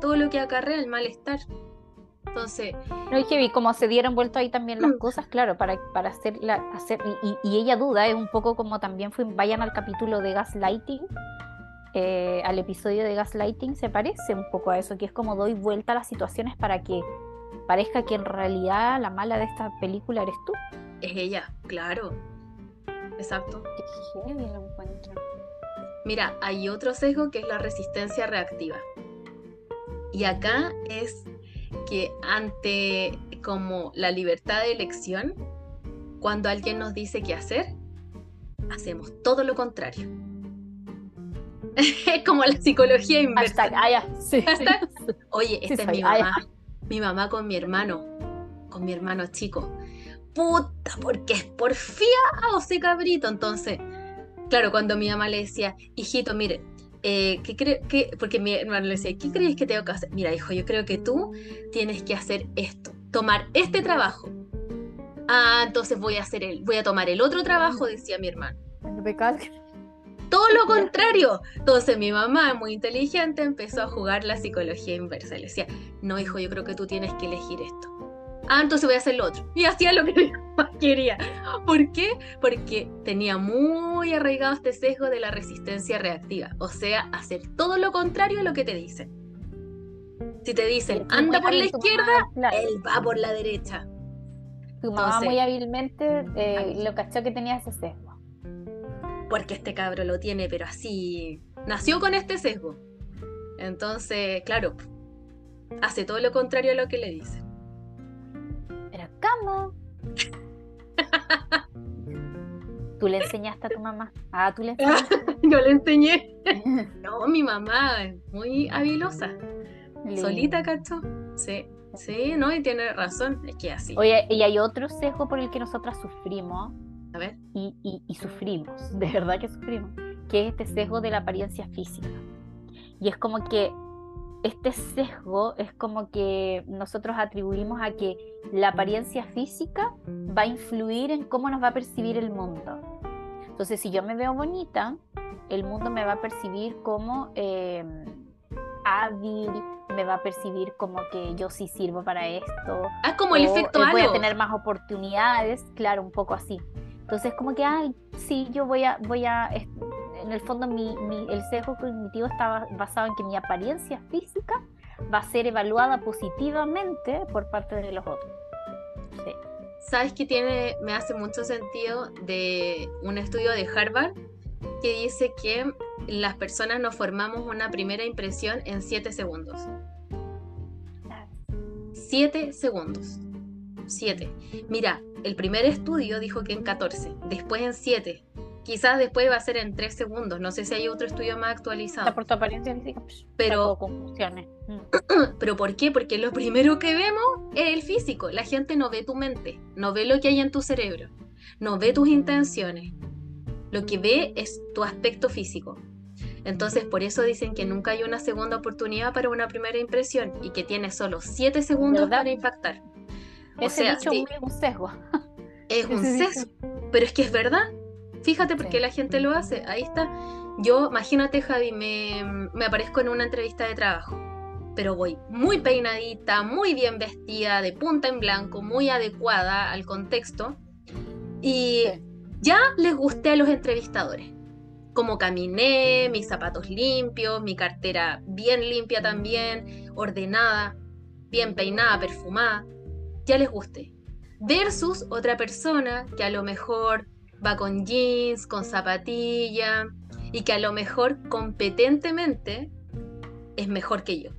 todo lo que acarrea el malestar. Entonces. No, es que vi cómo se dieron vuelto ahí también las mm. cosas, claro, para, para hacerla, hacer, y, y, ella duda, es un poco como también fue, vayan al capítulo de Gaslighting, eh, al episodio de Gaslighting se parece un poco a eso, que es como doy vuelta a las situaciones para que parezca que en realidad la mala de esta película eres tú. Es ella, claro. Exacto. Mira, hay otro sesgo que es la resistencia reactiva. Y acá es que ante como la libertad de elección, cuando alguien nos dice qué hacer, hacemos todo lo contrario. Es como la psicología inversa. Ah, Oye, esta es mi mamá. Mi mamá con mi hermano. Con mi hermano chico. Puta, porque es porfiado ese cabrito. Entonces, claro, cuando mi mamá le decía, hijito, mire, eh, ¿qué cree que, porque mi hermano le decía, ¿qué crees que tengo que hacer? Mira, hijo, yo creo que tú tienes que hacer esto, tomar este trabajo. Ah, entonces voy a hacer el, voy a tomar el otro trabajo, decía mi hermano. No todo lo contrario. Entonces mi mamá, muy inteligente, empezó a jugar la psicología inversa. Le decía, no, hijo, yo creo que tú tienes que elegir esto. Ah, entonces voy a hacer lo otro. Y hacía lo que quería. ¿Por qué? Porque tenía muy arraigado este sesgo de la resistencia reactiva. O sea, hacer todo lo contrario a lo que te dicen. Si te dicen, anda por la izquierda, él va por la derecha. Tu mamá muy hábilmente eh, lo cachó que tenía ese sesgo porque este cabro lo tiene, pero así, nació con este sesgo. Entonces, claro, hace todo lo contrario a lo que le dicen. ¿Cómo? ¿Tú le enseñaste a tu mamá? Ah, tú le enseñaste. Yo le enseñé. no, mi mamá es muy habilosa. Solita, ¿cacho? Sí, sí, no, y tiene razón, es que así. Oye, y hay otro sesgo por el que nosotras sufrimos, y, sufrimos, de verdad que sufrimos, que es este sesgo de la apariencia física. Y es como que este sesgo es como que nosotros atribuimos a que la apariencia física va a influir en cómo nos va a percibir el mundo. Entonces, si yo me veo bonita, el mundo me va a percibir como em, hábil, me va a percibir como que yo sí sirvo para esto. Ah, como el efecto Voy a tener más oportunidades, claro, un poco así. Entonces, como que, ay, sí, yo voy a, voy a, en el fondo mi, el sesgo cognitivo está basado en que mi apariencia física va a ser evaluada positivamente por parte de los otros. Sí. ¿Sabes que tiene, me hace mucho sentido de un estudio de Harvard que dice que las personas nos formamos una primera impresión en 7 segundos? 7 segundos. 7. Mira, el primer estudio dijo que en 14, después en 7. Quizás después va a ser en 3 segundos. No sé si hay otro estudio más actualizado. Por tu apariencia pues, pero, mm. pero ¿por qué? Porque lo primero que vemos es el físico. La gente no ve tu mente, no ve lo que hay en tu cerebro, no ve tus intenciones. Lo que ve es tu aspecto físico. Entonces, por eso dicen que nunca hay una segunda oportunidad para una primera impresión y que tiene solo 7 segundos para impactar. O sea, dicho es un sesgo. Es un sesgo, pero es que es verdad. Fíjate por qué la gente lo hace. Ahí está. Yo, imagínate, Javi, me, me aparezco en una entrevista de trabajo pero voy muy peinadita, muy bien vestida, de punta en blanco, muy adecuada al contexto. Y ya les gusté a los entrevistadores. Como caminé, mis zapatos limpios, mi cartera bien limpia también, ordenada, bien peinada, perfumada. Ya les gusté. Versus otra persona que a lo mejor va con jeans, con zapatilla y que a lo mejor competentemente es mejor que yo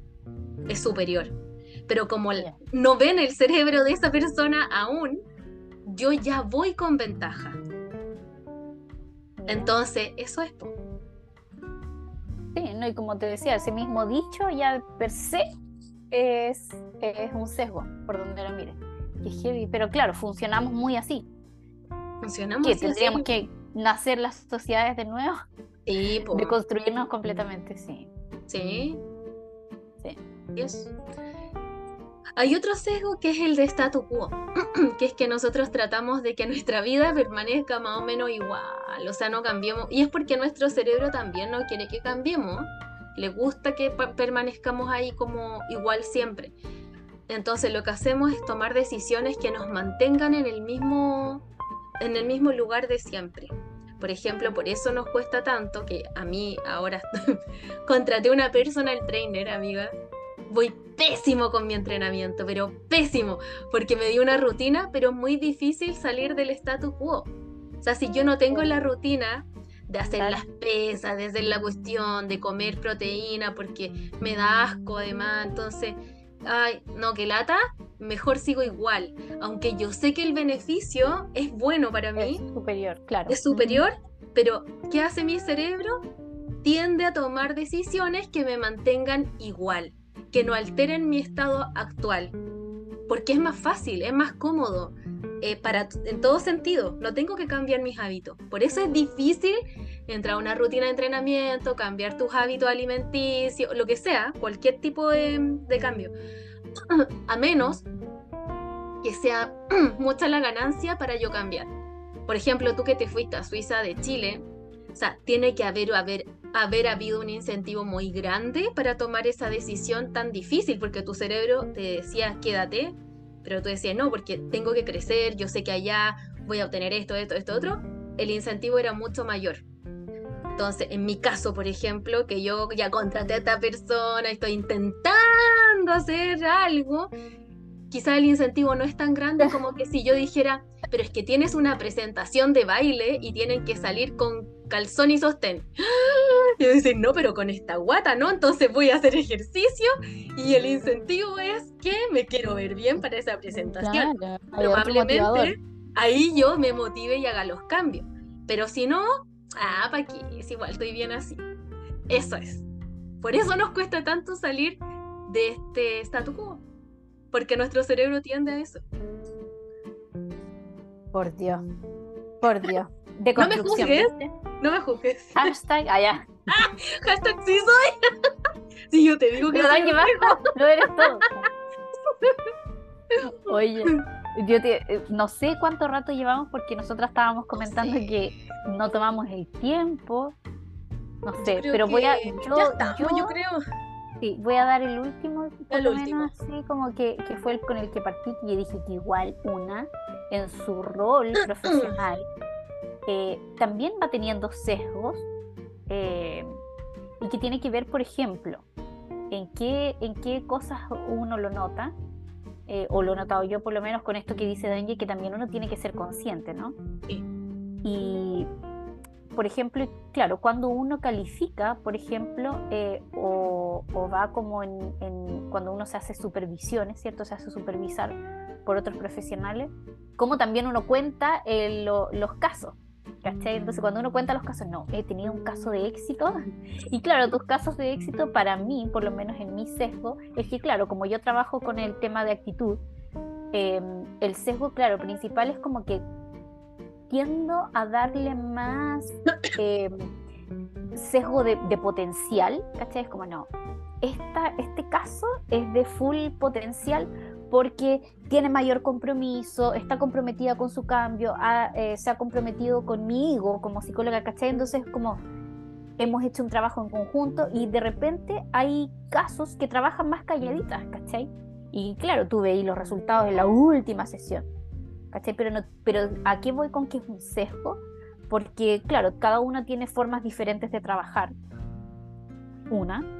es superior. Pero como no ven el cerebro de esa persona aún, yo ya voy con ventaja. Entonces, eso es. Sí, no, y como te decía, ese mismo dicho ya per se es, es un sesgo, por donde lo mire. pero claro, funcionamos muy así. Funcionamos que tendríamos que nacer las sociedades de nuevo. Sí, De construirnos completamente, sí. Sí. Hay otro sesgo que es el de statu quo, que es que nosotros tratamos de que nuestra vida permanezca más o menos igual, o sea, no cambiemos. Y es porque nuestro cerebro también no quiere que cambiemos, le gusta que permanezcamos ahí como igual siempre. Entonces lo que hacemos es tomar decisiones que nos mantengan en el mismo, en el mismo lugar de siempre. Por ejemplo, por eso nos cuesta tanto que a mí ahora contraté una personal trainer, amiga, voy pésimo con mi entrenamiento, pero pésimo, porque me dio una rutina, pero muy difícil salir del status quo. O sea, si yo no tengo la rutina de hacer las pesas, de hacer la cuestión, de comer proteína, porque me da asco además, entonces, ay, no, que lata, mejor sigo igual, aunque yo sé que el beneficio es bueno para mí. Es superior, claro. Es superior, pero ¿qué hace mi cerebro? Tiende a tomar decisiones que me mantengan igual que no alteren mi estado actual, porque es más fácil, es más cómodo. Eh, para, en todo sentido, no tengo que cambiar mis hábitos. Por eso es difícil entrar a una rutina de entrenamiento, cambiar tus hábitos alimenticios, lo que sea, cualquier tipo de, de cambio. A menos que sea mucha la ganancia para yo cambiar. Por ejemplo, tú que te fuiste a Suiza de Chile, o sea, tiene que haber, haber haber habido un incentivo muy grande para tomar esa decisión tan difícil, porque tu cerebro te decía quédate, pero tú decías no, porque tengo que crecer, yo sé que allá voy a obtener esto, esto, esto, otro, el incentivo era mucho mayor. Entonces, en mi caso, por ejemplo, que yo ya contraté a esta persona, estoy intentando hacer algo, quizá el incentivo no es tan grande como que si yo dijera, pero es que tienes una presentación de baile y tienen que salir con calzón y sostén. Y yo dice, no, pero con esta guata, ¿no? Entonces voy a hacer ejercicio y el incentivo es que me quiero ver bien para esa presentación. Probablemente ahí yo me motive y haga los cambios. Pero si no, ah, ¿para qué? Es igual, estoy bien así. Eso es. Por eso nos cuesta tanto salir de este statu quo. Porque nuestro cerebro tiende a eso. Por Dios. Por Dios. De no me juzgues. No me juzgues. Hashtag allá. Ah, hashtag sí soy. sí, yo te digo que no, soy no eres todo. Oye, yo te, no sé cuánto rato llevamos porque nosotras estábamos comentando que no tomamos el tiempo. No sé, pero voy a. Yo, ya estamos, yo, creo. Sí, voy a dar el último, por lo menos así como que, que, fue el con el que partí, y dije que igual una, en su rol profesional, eh, también va teniendo sesgos eh, y que tiene que ver, por ejemplo, en qué, en qué cosas uno lo nota, eh, o lo he notado yo por lo menos con esto que dice Daniel, que también uno tiene que ser consciente, ¿no? Y, por ejemplo, claro, cuando uno califica, por ejemplo, o, va como en, cuando uno se hace supervisiones, ¿cierto? Se hace supervisar por otros profesionales, como también uno cuenta los casos. Entonces cuando uno cuenta los casos, no, he tenido un caso de éxito. Y claro, tus casos de éxito para mí, por lo menos en mi sesgo, es que claro, como yo trabajo con el tema de actitud, em, el sesgo, claro, principal es como que tiendo a darle más, em, sesgo de, potencial, ¿cachai? Es como, no, esta, este caso es de full potencial porque tiene mayor compromiso, está comprometida con su cambio, eh, se ha comprometido conmigo como psicóloga, ¿cachai? Entonces, como hemos hecho un trabajo en conjunto y de repente hay casos que trabajan más calladitas, ¿cachai? Y claro, tú veis los resultados en la última sesión, ¿cachai? Pero, no, pero ¿a qué voy con que es un sesgo? Porque, claro, cada uno tiene formas diferentes de trabajar. Una.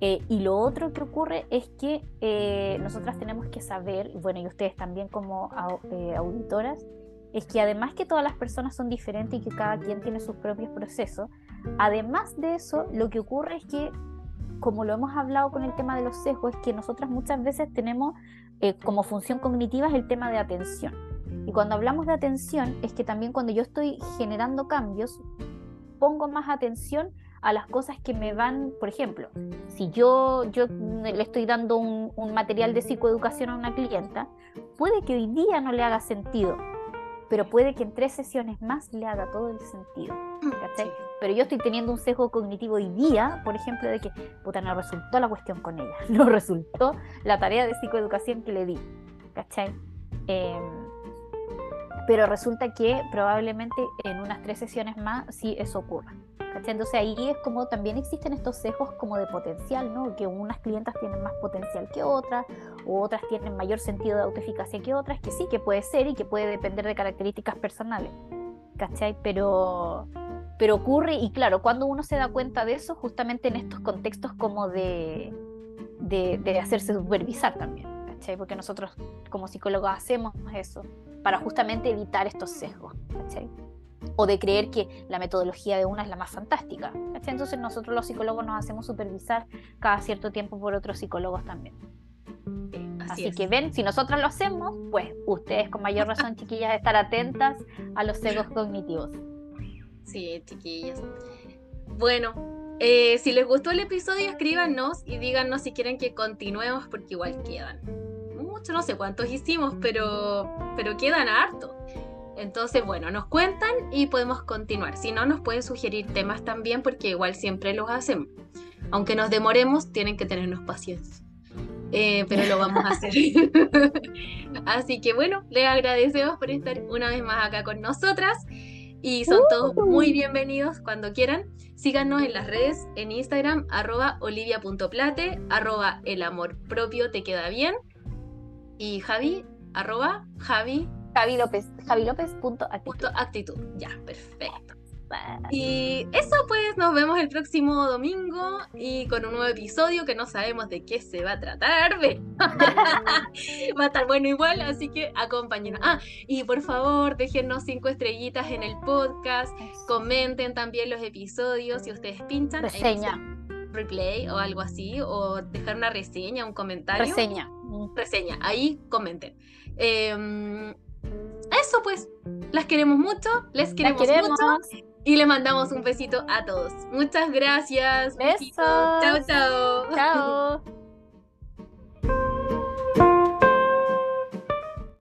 Eh, y lo otro que ocurre es que eh, nosotras tenemos que saber, bueno, y ustedes también como eh, auditoras, es que además que todas las personas son diferentes y que cada quien tiene sus propios procesos, además de eso, lo que ocurre es que, como lo hemos hablado con el tema de los sesgos, es que nosotras muchas veces tenemos como función cognitiva es el tema de atención. Y cuando hablamos de atención, es que también cuando yo estoy generando cambios, pongo más atención a las cosas que me van, por ejemplo, si yo, yo le estoy dando un, material de psicoeducación a una clienta, puede que hoy día no le haga sentido, pero puede que en tres sesiones más le haga todo el sentido. Pero yo estoy teniendo un sesgo cognitivo hoy día, por ejemplo, de que, puta, no resultó la cuestión con ella, no resultó la tarea de psicoeducación que le di, ¿cachai? Eh, pero resulta que probablemente en unas tres sesiones más sí eso ocurra. Entonces ahí es como también existen estos sesgos como de potencial, ¿no? Que unas clientas tienen más potencial que otras, o otras tienen mayor sentido de autoeficacia que otras, que sí, que puede ser y que puede depender de características personales, ¿cachai? Pero, pero ocurre, y claro, cuando uno se da cuenta de eso, justamente en estos contextos como de, de, de hacerse supervisar también, ¿cachai? Porque nosotros como psicólogos hacemos eso para justamente evitar estos sesgos, O de creer que la metodología de una es la más fantástica. Entonces nosotros los psicólogos nos hacemos supervisar cada cierto tiempo por otros psicólogos también. así, que ven, si nosotros lo hacemos, pues ustedes con mayor razón, chiquillas, estar atentas a los sesgos cognitivos. Sí, chiquillas. Bueno, eh, si les gustó el episodio, escríbanos y díganos si quieren que continuemos porque igual quedan no sé cuántos hicimos, pero, pero quedan harto. Entonces, bueno, nos cuentan y podemos continuar. Si no, nos pueden sugerir temas también, porque igual siempre los hacemos. Aunque nos demoremos, tienen que tenernos paciencia. Eh, pero lo vamos a hacer. Así que bueno, les agradecemos por estar una vez más acá con nosotras y son todos muy bienvenidos cuando quieran. Síganos en las redes, en Instagram, arroba olivia.plate, arroba el amor propio te queda bien y Javi, arroba Javi. Javi López, Javi López punto actitud. Ya, perfecto. Y eso pues, nos vemos el próximo domingo y con un nuevo episodio que no sabemos de qué se va a tratar. va a estar bueno igual, así que acompáñenos. Ah, y por favor, déjennos cinco estrellitas en el podcast, comenten también los episodios si ustedes pinchan. Reseña. Replay o algo así, o dejar una reseña, un comentario. Reseña reseña, ahí comenten. Em, eso pues, las queremos mucho, les queremos, mucho y le mandamos un besito a todos. Muchas gracias. Besos. Chao, chao.